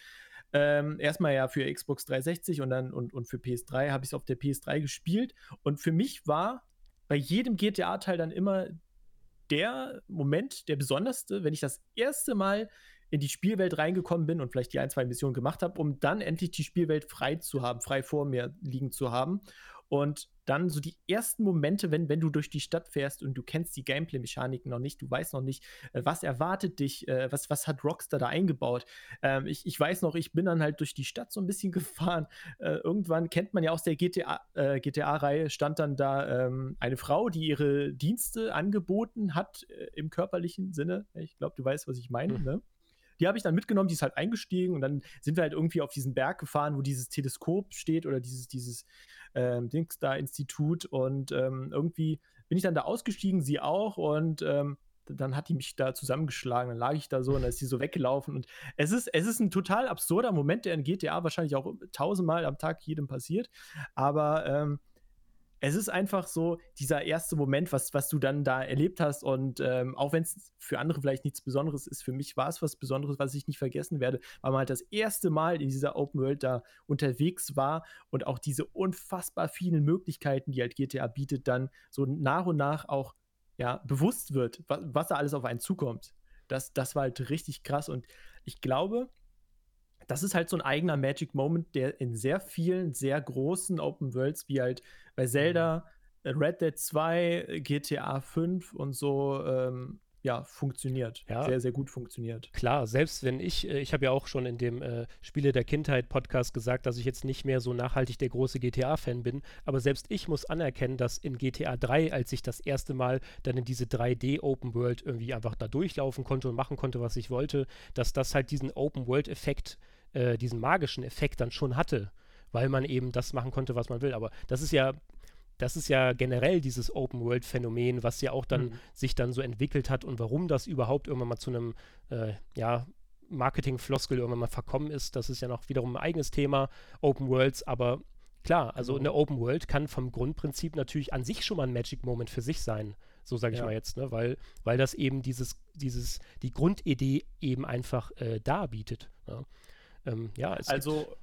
Ähm, erstmal ja für Xbox 360 und dann und, und für PS3 habe ich es auf der PS3 gespielt. Und für mich war bei jedem GTA-Teil dann immer der Moment, der besonderste, wenn ich das erste Mal in die Spielwelt reingekommen bin und vielleicht die ein, zwei Missionen gemacht habe, um dann endlich die Spielwelt frei zu haben, frei vor mir liegen zu haben. Und dann so die ersten Momente, wenn, wenn du durch die Stadt fährst und du kennst die Gameplay-Mechaniken noch nicht, du weißt noch nicht, äh, was erwartet dich, äh, was, was hat Rockstar da eingebaut. Ähm, ich, ich weiß noch, ich bin dann halt durch die Stadt so ein bisschen gefahren. Äh, irgendwann kennt man ja aus der GTA-Reihe, GTA stand dann da ähm, eine Frau, die ihre Dienste angeboten hat äh, im körperlichen Sinne. Ich glaube, du weißt, was ich meine, mhm. ne? Die habe ich dann mitgenommen, die ist halt eingestiegen und dann sind wir halt irgendwie auf diesen Berg gefahren, wo dieses Teleskop steht oder dieses, dieses ähm, Dings da Institut und ähm, irgendwie bin ich dann da ausgestiegen, sie auch und ähm, dann hat die mich da zusammengeschlagen, dann lag ich da so und dann ist sie so weggelaufen und es ist, es ist ein total absurder Moment, der in GTA wahrscheinlich auch tausendmal am Tag jedem passiert, aber ähm, es ist einfach so dieser erste Moment, was, was du dann da erlebt hast. Und ähm, auch wenn es für andere vielleicht nichts Besonderes ist, für mich war es was Besonderes, was ich nicht vergessen werde, weil man halt das erste Mal in dieser Open World da unterwegs war und auch diese unfassbar vielen Möglichkeiten, die halt GTA bietet, dann so nach und nach auch ja, bewusst wird, was, was da alles auf einen zukommt. Das, das war halt richtig krass. Und ich glaube, das ist halt so ein eigener Magic Moment, der in sehr vielen, sehr großen Open Worlds, wie halt bei Zelda, mhm. Red Dead 2, GTA 5 und so, ähm, ja, funktioniert. Ja, sehr, sehr gut funktioniert. Klar, selbst wenn ich, äh, ich habe ja auch schon in dem äh, Spiele der Kindheit Podcast gesagt, dass ich jetzt nicht mehr so nachhaltig der große GTA-Fan bin, aber selbst ich muss anerkennen, dass in GTA 3, als ich das erste Mal dann in diese 3D Open World irgendwie einfach da durchlaufen konnte und machen konnte, was ich wollte, dass das halt diesen Open World-Effekt äh, diesen magischen Effekt dann schon hatte, weil man eben das machen konnte, was man will. Aber das ist ja das ist ja generell dieses Open-World-Phänomen, was ja auch dann Mhm. sich dann so entwickelt hat und warum das überhaupt irgendwann mal zu einem, äh, ja, Marketing-Floskel irgendwann mal verkommen ist. Das ist ja noch wiederum ein eigenes Thema, Open Worlds, aber klar, also Genau. eine Open World kann vom Grundprinzip natürlich an sich schon mal ein Magic Moment für sich sein. So sage ich Ja. mal jetzt, ne? weil, weil das eben dieses, dieses, die Grundidee eben einfach äh, darbietet. Ne? Ähm, ja, Also,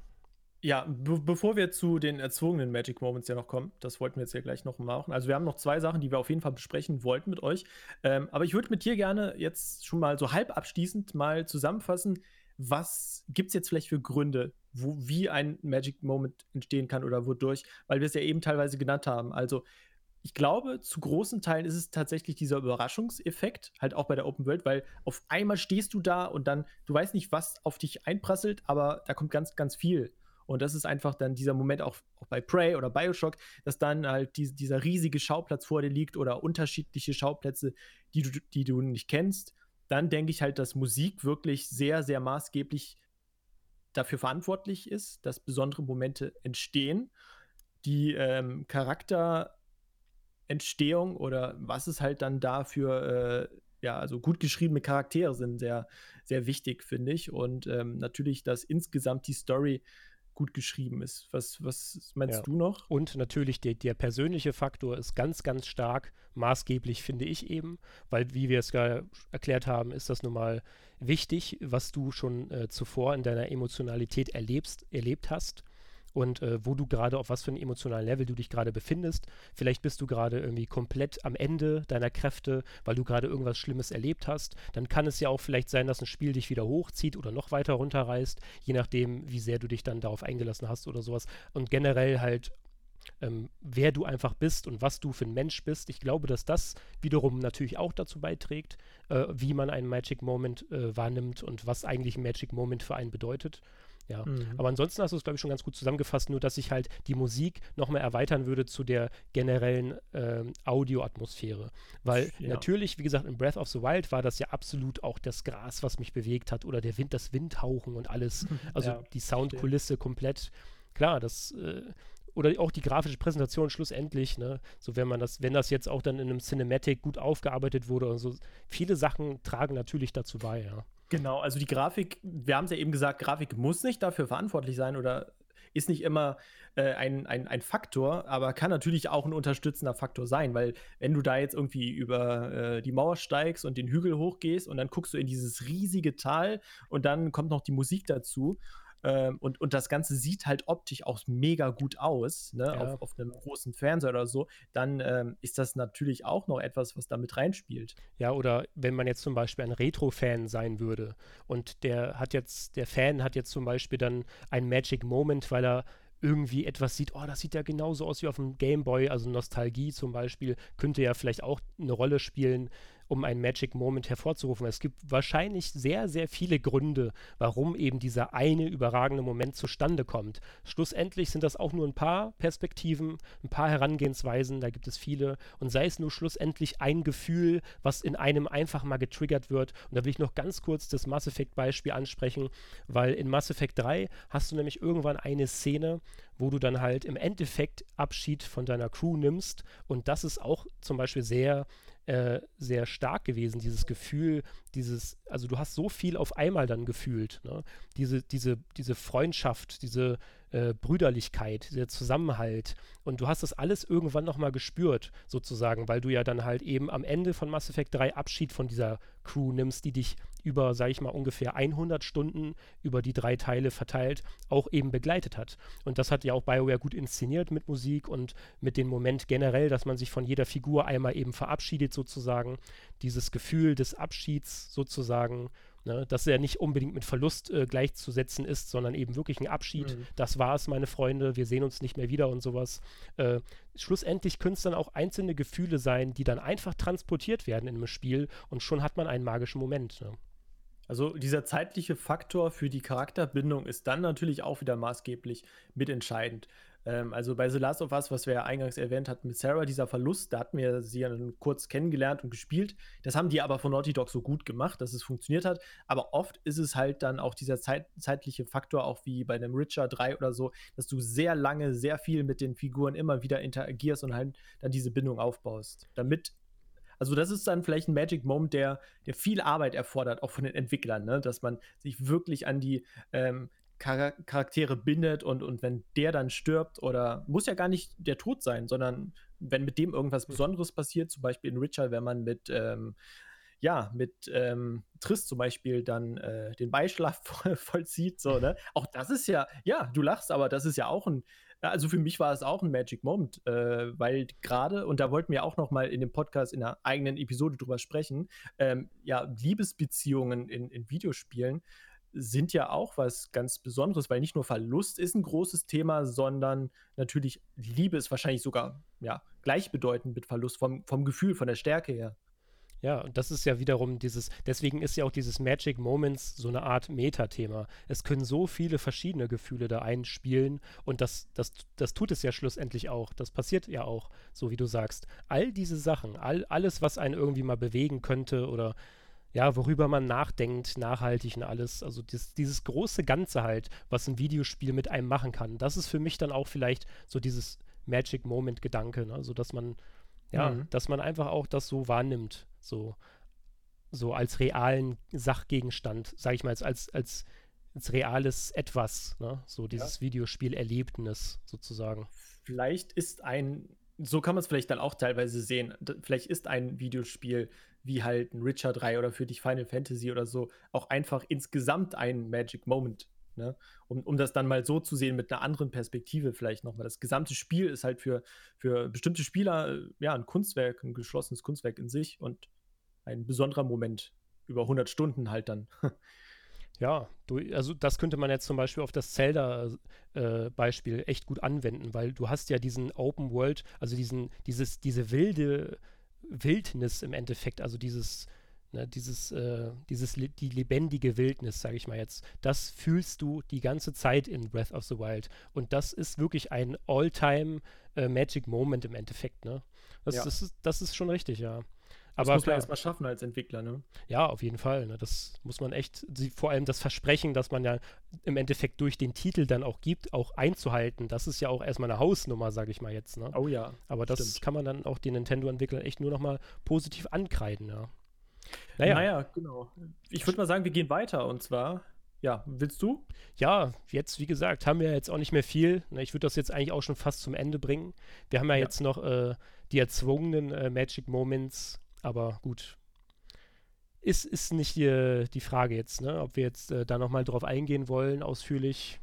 ja, be bevor wir zu den erzwungenen Magic Moments ja noch kommen, das wollten wir jetzt ja gleich noch machen. Also, wir haben noch zwei Sachen, die wir auf jeden Fall besprechen wollten mit euch. Ähm, aber ich würde mit dir gerne jetzt schon mal so halb abschließend mal zusammenfassen, was gibt es jetzt vielleicht für Gründe, wo, wie ein Magic Moment entstehen kann oder wodurch, weil wir es ja eben teilweise genannt haben. Also, ich glaube, zu großen Teilen ist es tatsächlich dieser Überraschungseffekt, halt auch bei der Open World, weil auf einmal stehst du da und dann, du weißt nicht, was auf dich einprasselt, aber da kommt ganz, ganz viel. Und das ist einfach dann dieser Moment auch, auch bei Prey oder Bioshock, dass dann halt die, dieser riesige Schauplatz vor dir liegt oder unterschiedliche Schauplätze, die du, die du nicht kennst. Dann denke ich halt, dass Musik wirklich sehr, sehr maßgeblich dafür verantwortlich ist, dass besondere Momente entstehen. Die ähm, Charakterentstehung oder was es halt dann da für, äh, ja, also gut geschriebene Charaktere sind, sehr, sehr wichtig, finde ich. Und ähm, natürlich, dass insgesamt die Story gut geschrieben ist. Was, was meinst Ja. du noch? Und natürlich der, der persönliche Faktor ist ganz, ganz stark maßgeblich, finde ich eben, weil, wie wir es gerade erklärt haben, ist das nun mal wichtig, was du schon äh, zuvor in deiner Emotionalität erlebst, erlebt hast und äh, wo du gerade, auf was für einem emotionalen Level du dich gerade befindest. Vielleicht bist du gerade irgendwie komplett am Ende deiner Kräfte, weil du gerade irgendwas Schlimmes erlebt hast. Dann kann es ja auch vielleicht sein, dass ein Spiel dich wieder hochzieht oder noch weiter runterreißt, je nachdem, wie sehr du dich dann darauf eingelassen hast oder sowas. Und generell halt ähm, wer du einfach bist und was du für ein Mensch bist. Ich glaube, dass das wiederum natürlich auch dazu beiträgt, äh, wie man einen Magic Moment äh, wahrnimmt und was eigentlich ein Magic Moment für einen bedeutet. Ja, Mhm. aber ansonsten hast du es, glaube ich, schon ganz gut zusammengefasst, nur dass ich halt die Musik noch mehr erweitern würde zu der generellen ähm, Audioatmosphäre. Weil Ja. natürlich, wie gesagt, in Breath of the Wild war das ja absolut auch das Gras, was mich bewegt hat oder der Wind, das Windhauchen und alles. Also Ja, die Soundkulisse komplett. Klar, das äh, oder auch die grafische Präsentation schlussendlich, ne? So wenn man das, wenn das jetzt auch dann in einem Cinematic gut aufgearbeitet wurde und so, viele Sachen tragen natürlich dazu bei, ja. Genau, also die Grafik, wir haben es ja eben gesagt, Grafik muss nicht dafür verantwortlich sein oder ist nicht immer äh, ein, ein, ein Faktor, aber kann natürlich auch ein unterstützender Faktor sein, weil wenn du da jetzt irgendwie über äh, die Mauer steigst und den Hügel hochgehst und dann guckst du in dieses riesige Tal und dann kommt noch die Musik dazu. Ähm, und, und das Ganze sieht halt optisch auch mega gut aus, ne? Ja. auf, auf einem großen Fernseher oder so, dann ähm, ist das natürlich auch noch etwas, was da mit reinspielt. Ja, oder wenn man jetzt zum Beispiel ein Retro-Fan sein würde und der hat jetzt, der Fan hat jetzt zum Beispiel dann einen Magic Moment, weil er irgendwie etwas sieht, oh, das sieht ja genauso aus wie auf dem Game Boy, also Nostalgie zum Beispiel, könnte ja vielleicht auch eine Rolle spielen, um einen Magic Moment hervorzurufen. Es gibt wahrscheinlich sehr, sehr viele Gründe, warum eben dieser eine überragende Moment zustande kommt. Schlussendlich sind das auch nur ein paar Perspektiven, ein paar Herangehensweisen, da gibt es viele. Und sei es nur schlussendlich ein Gefühl, was in einem einfach mal getriggert wird. Und da will ich noch ganz kurz das Mass Effect-Beispiel ansprechen, weil in Mass Effect 3 hast du nämlich irgendwann eine Szene, wo du dann halt im Endeffekt Abschied von deiner Crew nimmst. Und das ist auch zum Beispiel sehr äh, sehr stark gewesen, dieses Gefühl, dieses, also du hast so viel auf einmal dann gefühlt, ne? Diese, diese, diese Freundschaft, diese äh, Brüderlichkeit, dieser Zusammenhalt. Und du hast das alles irgendwann nochmal gespürt, sozusagen, weil du ja dann halt eben am Ende von Mass Effect 3 Abschied von dieser Crew nimmst, die dich über, sag ich mal, ungefähr 100 Stunden über die drei Teile verteilt auch eben begleitet hat. Und das hat ja auch BioWare gut inszeniert mit Musik und mit dem Moment generell, dass man sich von jeder Figur einmal eben verabschiedet sozusagen. Dieses Gefühl des Abschieds sozusagen, ne, dass er nicht unbedingt mit Verlust äh, gleichzusetzen ist, sondern eben wirklich ein Abschied. Mhm. Das war es, meine Freunde, wir sehen uns nicht mehr wieder und sowas. Äh, schlussendlich können es dann auch einzelne Gefühle sein, die dann einfach transportiert werden in einem Spiel und schon hat man einen magischen Moment. Ne? Also dieser zeitliche Faktor für die Charakterbindung ist dann natürlich auch wieder maßgeblich mitentscheidend. Ähm, also bei The Last of Us, was wir ja eingangs erwähnt hatten mit Sarah, dieser Verlust, da hatten wir sie ja kurz kennengelernt und gespielt. Das haben die aber von Naughty Dog so gut gemacht, dass es funktioniert hat. Aber oft ist es halt dann auch dieser Zeit, zeitliche Faktor, auch wie bei einem Richer 3 oder so, dass du sehr lange, sehr viel mit den Figuren immer wieder interagierst und halt dann diese Bindung aufbaust. Damit also das ist dann vielleicht ein Magic Moment, der, der viel Arbeit erfordert, auch von den Entwicklern, ne? dass man sich wirklich an die ähm, Charaktere bindet und, und wenn der dann stirbt oder muss ja gar nicht der Tod sein, sondern wenn mit dem irgendwas hm. Besonderes passiert, zum Beispiel in Richard, wenn man mit ähm, ja, mit ähm, Triss zum Beispiel dann äh, den Beischlaf vollzieht, so, ne? Auch das ist ja, ja, du lachst, aber das ist ja auch ein, also für mich war es auch ein Magic Moment, äh, weil gerade, und da wollten wir auch noch mal in dem Podcast in einer eigenen Episode drüber sprechen, ähm, ja, Liebesbeziehungen in, in Videospielen sind ja auch was ganz Besonderes, weil nicht nur Verlust ist ein großes Thema, sondern natürlich Liebe ist wahrscheinlich sogar ja, gleichbedeutend mit Verlust vom, vom Gefühl, von der Stärke her. Ja, und das ist ja wiederum dieses, deswegen ist ja auch dieses Magic Moments so eine Art Metathema. Es können so viele verschiedene Gefühle da einspielen und das, das, das tut es ja schlussendlich auch. Das passiert ja auch, so wie du sagst. All diese Sachen, all, alles, was einen irgendwie mal bewegen könnte oder ja, worüber man nachdenkt, nachhaltig und alles. Also das, dieses große Ganze halt, was ein Videospiel mit einem machen kann. Das ist für mich dann auch vielleicht so dieses Magic Moment Gedanke, ne? also dass man ja, mhm. dass man einfach auch das so wahrnimmt, so so als realen Sachgegenstand, sage ich mal, als als als, als reales etwas, ne? so dieses ja. Videospielerlebnis sozusagen. Vielleicht ist ein so kann man es vielleicht dann auch teilweise sehen. Vielleicht ist ein Videospiel wie halt ein Richard 3 oder für dich Final Fantasy oder so auch einfach insgesamt ein Magic Moment. Ne? Um, um das dann mal so zu sehen mit einer anderen Perspektive vielleicht nochmal. Das gesamte Spiel ist halt für, für bestimmte Spieler äh, ja ein Kunstwerk, ein geschlossenes Kunstwerk in sich und ein besonderer Moment über 100 Stunden halt dann. Ja, du, also das könnte man jetzt zum Beispiel auf das Zelda-Beispiel äh, echt gut anwenden, weil du hast ja diesen Open World, also diesen, dieses, diese wilde Wildnis im Endeffekt, also dieses, ne, dieses, äh, dieses, die lebendige Wildnis, sage ich mal jetzt, das fühlst du die ganze Zeit in Breath of the Wild. Und das ist wirklich ein All-Time äh, Magic Moment im Endeffekt, ne? Das, ja. das, ist, das ist schon richtig, ja. Aber das muss man erstmal schaffen als Entwickler, ne? Ja, auf jeden Fall. Ne? Das muss man echt, vor allem das Versprechen, das man ja im Endeffekt durch den Titel dann auch gibt, auch einzuhalten. Das ist ja auch erstmal eine Hausnummer, sage ich mal jetzt. Ne? Oh ja. Aber das stimmt. kann man dann auch den Nintendo-Entwicklern echt nur nochmal positiv ankreiden, ja. Naja. naja, genau. Ich würde mal sagen, wir gehen weiter und zwar ja, willst du? Ja, jetzt, wie gesagt, haben wir jetzt auch nicht mehr viel. Ich würde das jetzt eigentlich auch schon fast zum Ende bringen. Wir haben ja, ja. jetzt noch äh, die erzwungenen äh, Magic Moments aber gut. Ist, ist nicht die, die Frage jetzt, ne? ob wir jetzt äh, da nochmal drauf eingehen wollen, ausführlich.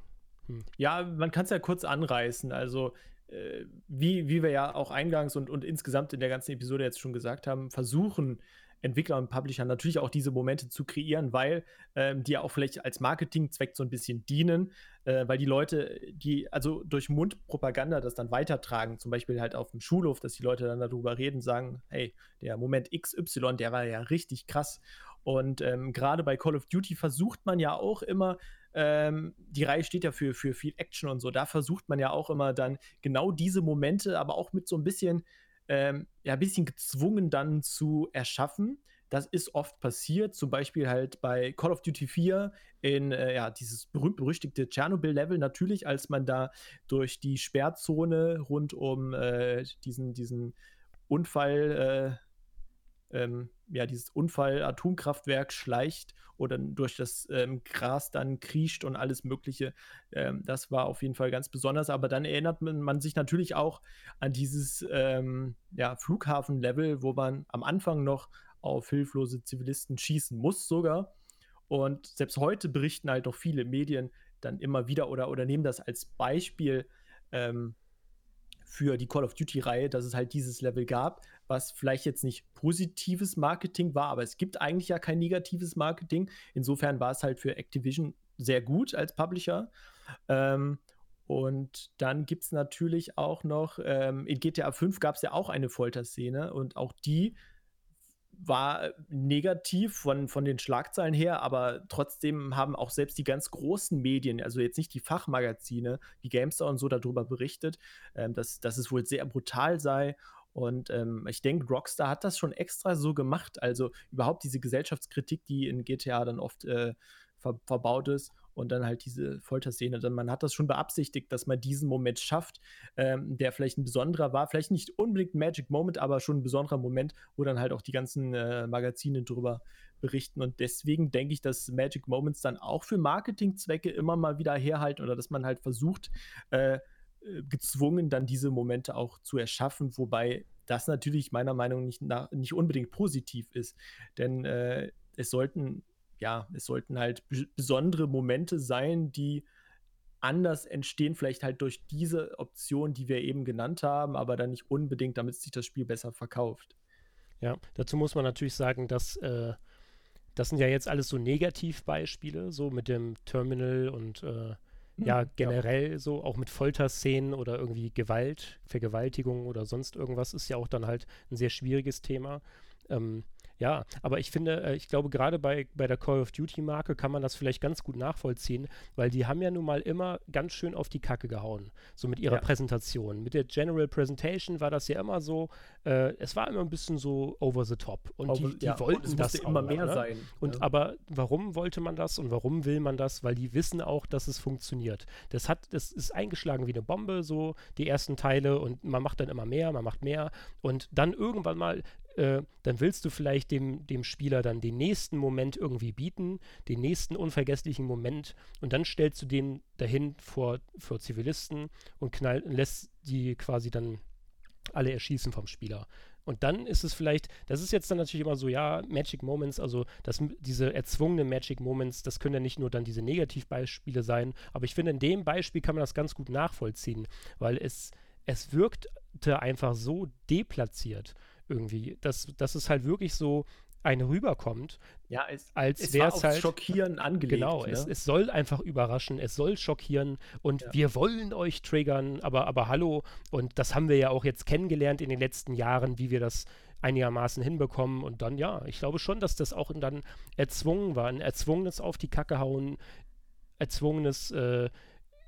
Hm. Ja, man kann es ja kurz anreißen. Also, äh, wie, wie wir ja auch eingangs und, und insgesamt in der ganzen Episode jetzt schon gesagt haben, versuchen Entwickler und Publisher natürlich auch diese Momente zu kreieren, weil ähm, die ja auch vielleicht als Marketingzweck so ein bisschen dienen, äh, weil die Leute, die also durch Mundpropaganda das dann weitertragen, zum Beispiel halt auf dem Schulhof, dass die Leute dann darüber reden, sagen, hey, der Moment XY, der war ja richtig krass. Und ähm, gerade bei Call of Duty versucht man ja auch immer, ähm, die Reihe steht ja für, für viel Action und so, da versucht man ja auch immer dann genau diese Momente, aber auch mit so ein bisschen ähm, ja, ein bisschen gezwungen dann zu erschaffen. Das ist oft passiert, zum Beispiel halt bei Call of Duty 4 in äh, ja, dieses berühmt-berüchtigte Tschernobyl-Level natürlich, als man da durch die Sperrzone rund um äh, diesen, diesen Unfall, äh, ähm, ja, dieses Unfall-Atomkraftwerk schleicht oder durch das ähm, Gras dann kriecht und alles Mögliche. Ähm, das war auf jeden Fall ganz besonders. Aber dann erinnert man, man sich natürlich auch an dieses ähm, ja, Flughafen-Level, wo man am Anfang noch auf hilflose Zivilisten schießen muss sogar. Und selbst heute berichten halt noch viele Medien dann immer wieder oder, oder nehmen das als Beispiel ähm, für die Call of Duty-Reihe, dass es halt dieses Level gab, was vielleicht jetzt nicht positives Marketing war, aber es gibt eigentlich ja kein negatives Marketing. Insofern war es halt für Activision sehr gut als Publisher. Ähm, und dann gibt es natürlich auch noch, ähm, in GTA 5 gab es ja auch eine Folterszene und auch die war negativ von, von den Schlagzeilen her, aber trotzdem haben auch selbst die ganz großen Medien, also jetzt nicht die Fachmagazine, wie GameStar und so darüber berichtet, ähm, dass, dass es wohl sehr brutal sei. Und ähm, ich denke, Rockstar hat das schon extra so gemacht. Also überhaupt diese Gesellschaftskritik, die in GTA dann oft äh, ver verbaut ist und dann halt diese Folterszene. Dann man hat das schon beabsichtigt, dass man diesen Moment schafft, ähm, der vielleicht ein besonderer war, vielleicht nicht unbedingt Magic Moment, aber schon ein besonderer Moment, wo dann halt auch die ganzen äh, Magazine drüber berichten. Und deswegen denke ich, dass Magic Moments dann auch für Marketingzwecke immer mal wieder herhalten oder dass man halt versucht, äh, äh gezwungen, dann diese Momente auch zu erschaffen, wobei das natürlich meiner Meinung nach nicht, nicht unbedingt positiv ist. Denn äh, es sollten ja, es sollten halt besondere Momente sein, die anders entstehen, vielleicht halt durch diese Option, die wir eben genannt haben, aber dann nicht unbedingt, damit sich das Spiel besser verkauft. Ja, dazu muss man natürlich sagen, dass äh, das sind ja jetzt alles so Negativbeispiele, so mit dem Terminal und äh, ja, hm, generell ja. so, auch mit Folterszenen oder irgendwie Gewalt, Vergewaltigung oder sonst irgendwas ist ja auch dann halt ein sehr schwieriges Thema. Ähm, ja, aber ich finde, äh, ich glaube, gerade bei, bei der Call of Duty-Marke kann man das vielleicht ganz gut nachvollziehen, weil die haben ja nun mal immer ganz schön auf die Kacke gehauen, so mit ihrer ja. Präsentation. Mit der General Presentation war das ja immer so, äh, es war immer ein bisschen so over the top. Und over, die, die ja, wollten und das immer auch, mehr ne? sein. Und ja. aber warum wollte man das und warum will man das? Weil die wissen auch, dass es funktioniert. Das hat, das ist eingeschlagen wie eine Bombe, so die ersten Teile und man macht dann immer mehr, man macht mehr und dann irgendwann mal äh, dann willst du vielleicht dem, dem Spieler dann den nächsten Moment irgendwie bieten, den nächsten unvergesslichen Moment. Und dann stellst du den dahin vor, vor Zivilisten und knall, lässt die quasi dann alle erschießen vom Spieler. Und dann ist es vielleicht, das ist jetzt dann natürlich immer so, ja, Magic Moments, also das, diese erzwungenen Magic Moments, das können ja nicht nur dann diese Negativbeispiele sein, aber ich finde, in dem Beispiel kann man das ganz gut nachvollziehen, weil es, es wirkte einfach so deplatziert irgendwie. Dass, dass es halt wirklich so ein rüberkommt. Ja, es, als wäre es halt schockieren angelegt. Genau, ne? es, es soll einfach überraschen, es soll schockieren und ja. wir wollen euch triggern, aber, aber hallo. Und das haben wir ja auch jetzt kennengelernt in den letzten Jahren, wie wir das einigermaßen hinbekommen. Und dann, ja, ich glaube schon, dass das auch dann erzwungen war. Ein erzwungenes auf die Kacke hauen, erzwungenes äh,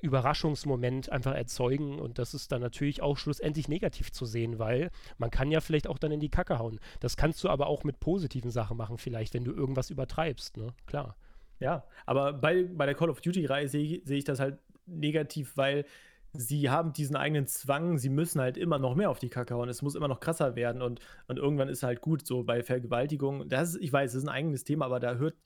Überraschungsmoment einfach erzeugen und das ist dann natürlich auch schlussendlich negativ zu sehen, weil man kann ja vielleicht auch dann in die Kacke hauen. Das kannst du aber auch mit positiven Sachen machen, vielleicht, wenn du irgendwas übertreibst, ne? Klar. Ja, aber bei, bei der Call of Duty-Reihe sehe seh ich das halt negativ, weil sie haben diesen eigenen Zwang, sie müssen halt immer noch mehr auf die Kacke hauen. Es muss immer noch krasser werden und, und irgendwann ist halt gut, so bei Vergewaltigung. Das ist, ich weiß, das ist ein eigenes Thema, aber da hört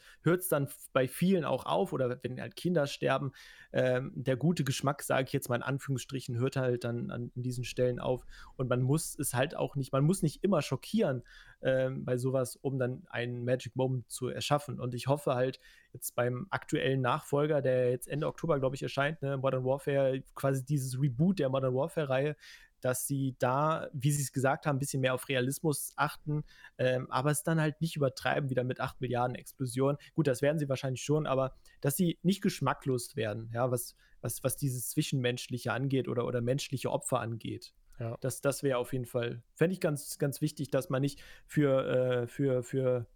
es dann bei vielen auch auf oder wenn halt Kinder sterben, ähm, der gute Geschmack, sage ich jetzt mal in Anführungsstrichen, hört halt dann an, an, diesen Stellen auf. Und man muss es halt auch nicht, man muss nicht immer schockieren ähm, bei sowas, um dann einen Magic Moment zu erschaffen. Und ich hoffe halt, jetzt beim aktuellen Nachfolger, der jetzt Ende Oktober, glaube ich, erscheint, ne, Modern Warfare, quasi dieses Reboot der Modern Warfare-Reihe, dass sie da, wie sie es gesagt haben, ein bisschen mehr auf Realismus achten, ähm, aber es dann halt nicht übertreiben, wieder mit 8 Milliarden Explosionen. Gut, das werden sie wahrscheinlich schon, aber dass sie nicht geschmacklos werden, ja, was, was, was dieses Zwischenmenschliche angeht oder, oder menschliche Opfer angeht. Ja. Das, das wäre auf jeden Fall, fände ich ganz, ganz wichtig, dass man nicht für, äh, für, für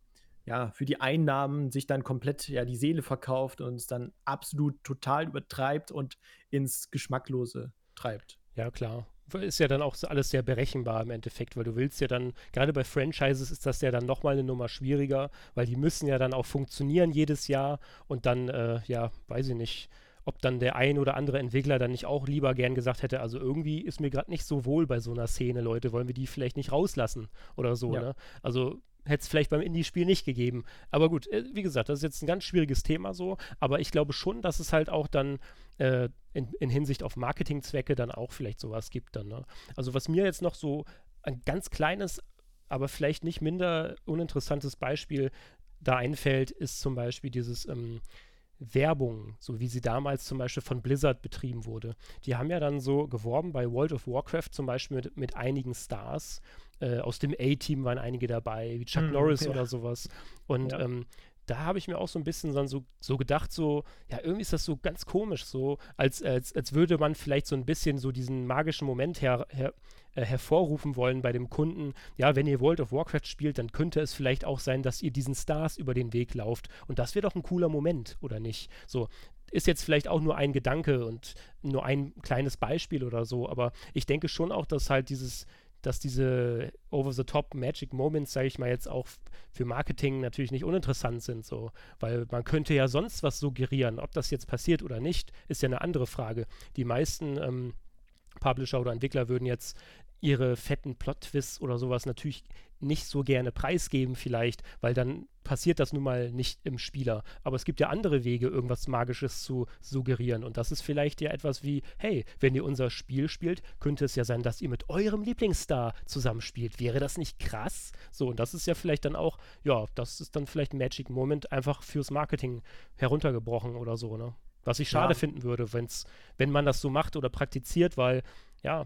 ja, für die Einnahmen sich dann komplett ja die Seele verkauft und es dann absolut total übertreibt und ins Geschmacklose treibt. Ja, klar. Ist ja dann auch alles sehr berechenbar im Endeffekt, weil du willst ja dann, gerade bei Franchises ist das ja dann nochmal eine Nummer schwieriger, weil die müssen ja dann auch funktionieren jedes Jahr und dann, äh, ja, weiß ich nicht, ob dann der ein oder andere Entwickler dann nicht auch lieber gern gesagt hätte, also irgendwie ist mir gerade nicht so wohl bei so einer Szene, Leute, wollen wir die vielleicht nicht rauslassen oder so, ja. ne? Also hätte es vielleicht beim Indie-Spiel nicht gegeben. Aber gut, äh, wie gesagt, das ist jetzt ein ganz schwieriges Thema so, aber ich glaube schon, dass es halt auch dann äh, in, in, Hinsicht auf Marketingzwecke dann auch vielleicht sowas gibt dann. Ne? Also was mir jetzt noch so ein ganz kleines, aber vielleicht nicht minder uninteressantes Beispiel da einfällt, ist zum Beispiel dieses ähm, Werbung, so wie sie damals zum Beispiel von Blizzard betrieben wurde. Die haben ja dann so geworben bei World of Warcraft zum Beispiel mit, mit einigen Stars. Äh, aus dem A-Team waren einige dabei, wie Chuck mm, Norris ja. oder sowas. Und ja. ähm, da habe ich mir auch so ein bisschen dann so, so gedacht, so, ja, irgendwie ist das so ganz komisch, so, als, als, als würde man vielleicht so ein bisschen so diesen magischen Moment her, her, äh, hervorrufen wollen bei dem Kunden. Ja, wenn ihr World of Warcraft spielt, dann könnte es vielleicht auch sein, dass ihr diesen Stars über den Weg lauft. Und das wäre doch ein cooler Moment, oder nicht? So, ist jetzt vielleicht auch nur ein Gedanke und nur ein kleines Beispiel oder so, aber ich denke schon auch, dass halt dieses, dass diese over-the-top Magic Moments, sage ich mal jetzt auch für Marketing natürlich nicht uninteressant sind, so, weil man könnte ja sonst was suggerieren. Ob das jetzt passiert oder nicht, ist ja eine andere Frage. Die meisten ähm, Publisher oder Entwickler würden jetzt ihre fetten Plot-Twists oder sowas natürlich nicht so gerne preisgeben vielleicht, weil dann passiert das nun mal nicht im Spieler. Aber es gibt ja andere Wege, irgendwas Magisches zu suggerieren. Und das ist vielleicht ja etwas wie, hey, wenn ihr unser Spiel spielt, könnte es ja sein, dass ihr mit eurem Lieblingsstar zusammenspielt. Wäre das nicht krass? So, und das ist ja vielleicht dann auch, ja, das ist dann vielleicht ein Magic Moment einfach fürs Marketing heruntergebrochen oder so, ne? Was ich schade ja. finden würde, wenn's, wenn man das so macht oder praktiziert, weil, ja,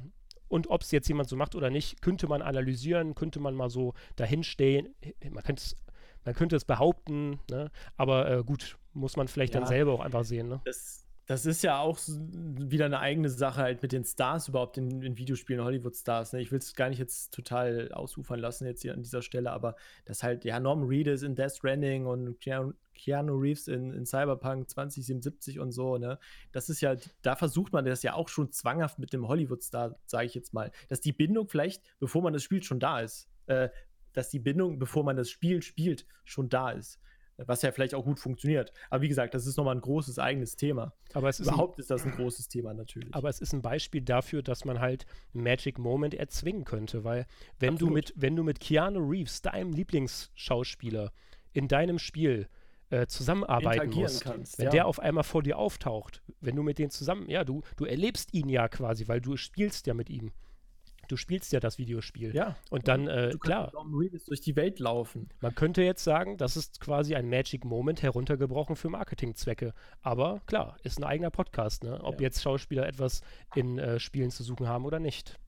und ob es jetzt jemand so macht oder nicht, könnte man analysieren, könnte man mal so dahinstehen. Man könnte es, man könnte es behaupten, ne? aber äh, gut, muss man vielleicht ja, dann selber auch einfach sehen. Ne? Das, das ist ja auch wieder eine eigene Sache halt mit den Stars überhaupt in, in Videospielen, Hollywood-Stars. Ne? Ich will es gar nicht jetzt total ausufern lassen jetzt hier an dieser Stelle, aber das halt, ja, Norman Reedus in Death Stranding und Keanu, Reeves in, in, Cyberpunk 2077 und so, ne? Das ist ja, da versucht man das ja auch schon zwanghaft mit dem Hollywood-Star, sage ich jetzt mal, dass die Bindung vielleicht, bevor man das spielt, schon da ist. Äh, dass die Bindung, bevor man das Spiel spielt, schon da ist was ja vielleicht auch gut funktioniert. Aber wie gesagt, das ist nochmal ein großes eigenes Thema. Aber es ist Überhaupt ein, ist das ein großes Thema natürlich. Aber es ist ein Beispiel dafür, dass man halt Magic Moment erzwingen könnte, weil wenn Absolut. du mit, wenn du mit Keanu Reeves, deinem Lieblingsschauspieler, in deinem Spiel äh, zusammenarbeiten musst, kannst, wenn ja. der auf einmal vor dir auftaucht, wenn du mit denen zusammen, ja, du, du erlebst ihn ja quasi, weil du spielst ja mit ihm du spielst ja das Videospiel. Ja. Und dann, äh, klar. durch die Welt laufen. Man könnte jetzt sagen, das ist quasi ein Magic Moment heruntergebrochen für Marketingzwecke. Aber klar, ist ein eigener Podcast, ne? Ob ja. jetzt Schauspieler etwas in äh, Spielen zu suchen haben oder nicht.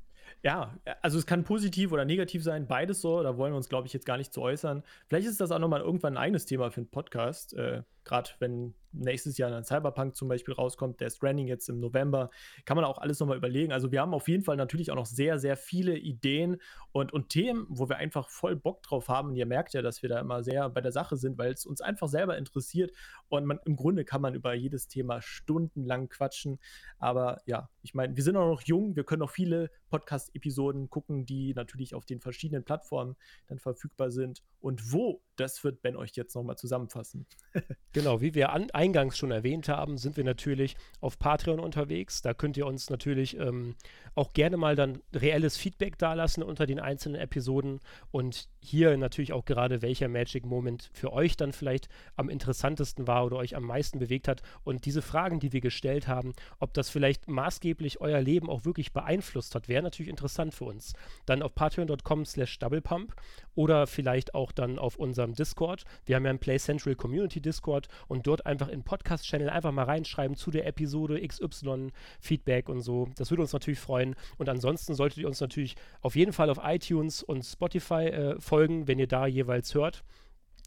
Ja, also es kann positiv oder negativ sein, beides so. Da wollen wir uns, glaube ich, jetzt gar nicht zu äußern. Vielleicht ist das auch nochmal irgendwann ein eigenes Thema für einen Podcast. Äh, Gerade wenn nächstes Jahr ein Cyberpunk zum Beispiel rauskommt, der Stranding jetzt im November, kann man auch alles nochmal überlegen. Also wir haben auf jeden Fall natürlich auch noch sehr, sehr viele Ideen und, und Themen, wo wir einfach voll Bock drauf haben. Und ihr merkt ja, dass wir da immer sehr bei der Sache sind, weil es uns einfach selber interessiert. Und man, im Grunde kann man über jedes Thema stundenlang quatschen. Aber ja, ich meine, wir sind auch noch jung, wir können noch viele Podcast-Episoden gucken, die natürlich auf den verschiedenen Plattformen dann verfügbar sind. Und wo, das wird Ben euch jetzt nochmal zusammenfassen. genau, wie wir an, eingangs schon erwähnt haben, sind wir natürlich auf Patreon unterwegs. Da könnt ihr uns natürlich ähm, auch gerne mal dann reelles Feedback dalassen unter den einzelnen Episoden und hier natürlich auch gerade, welcher Magic Moment für euch dann vielleicht am interessantesten war oder euch am meisten bewegt hat und diese Fragen, die wir gestellt haben, ob das vielleicht maßgeblich euer Leben auch wirklich beeinflusst hat, wäre natürlich interessant für uns. Dann auf patreon.com slash doublepump oder vielleicht auch dann auf unserem Discord. Wir haben ja einen Play Central Community Discord und dort einfach in Podcast-Channel einfach mal reinschreiben zu der Episode XY, Feedback und so. Das würde uns natürlich freuen. Und ansonsten solltet ihr uns natürlich auf jeden Fall auf iTunes und Spotify äh, folgen, wenn ihr da jeweils hört.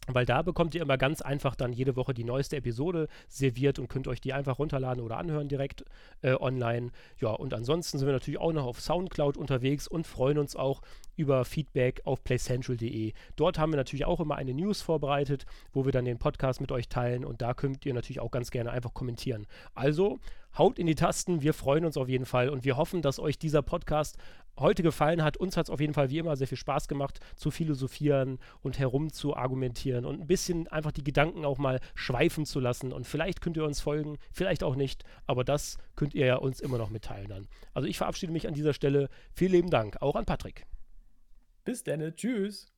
Weil da bekommt ihr immer ganz einfach dann jede Woche die neueste Episode serviert und könnt euch die einfach runterladen oder anhören direkt äh, online. Ja, und ansonsten sind wir natürlich auch noch auf Soundcloud unterwegs und freuen uns auch über Feedback auf playcentral.de. Dort haben wir natürlich auch immer eine News vorbereitet, wo wir dann den Podcast mit euch teilen und da könnt ihr natürlich auch ganz gerne einfach kommentieren. Also haut in die Tasten, wir freuen uns auf jeden Fall und wir hoffen, dass euch dieser Podcast heute gefallen hat. Uns hat es auf jeden Fall wie immer sehr viel Spaß gemacht, zu philosophieren und herum zu argumentieren und ein bisschen einfach die Gedanken auch mal schweifen zu lassen. Und vielleicht könnt ihr uns folgen, vielleicht auch nicht, aber das könnt ihr ja uns immer noch mitteilen dann. Also ich verabschiede mich an dieser Stelle. Vielen lieben Dank, auch an Patrick. Bis dann, tschüss.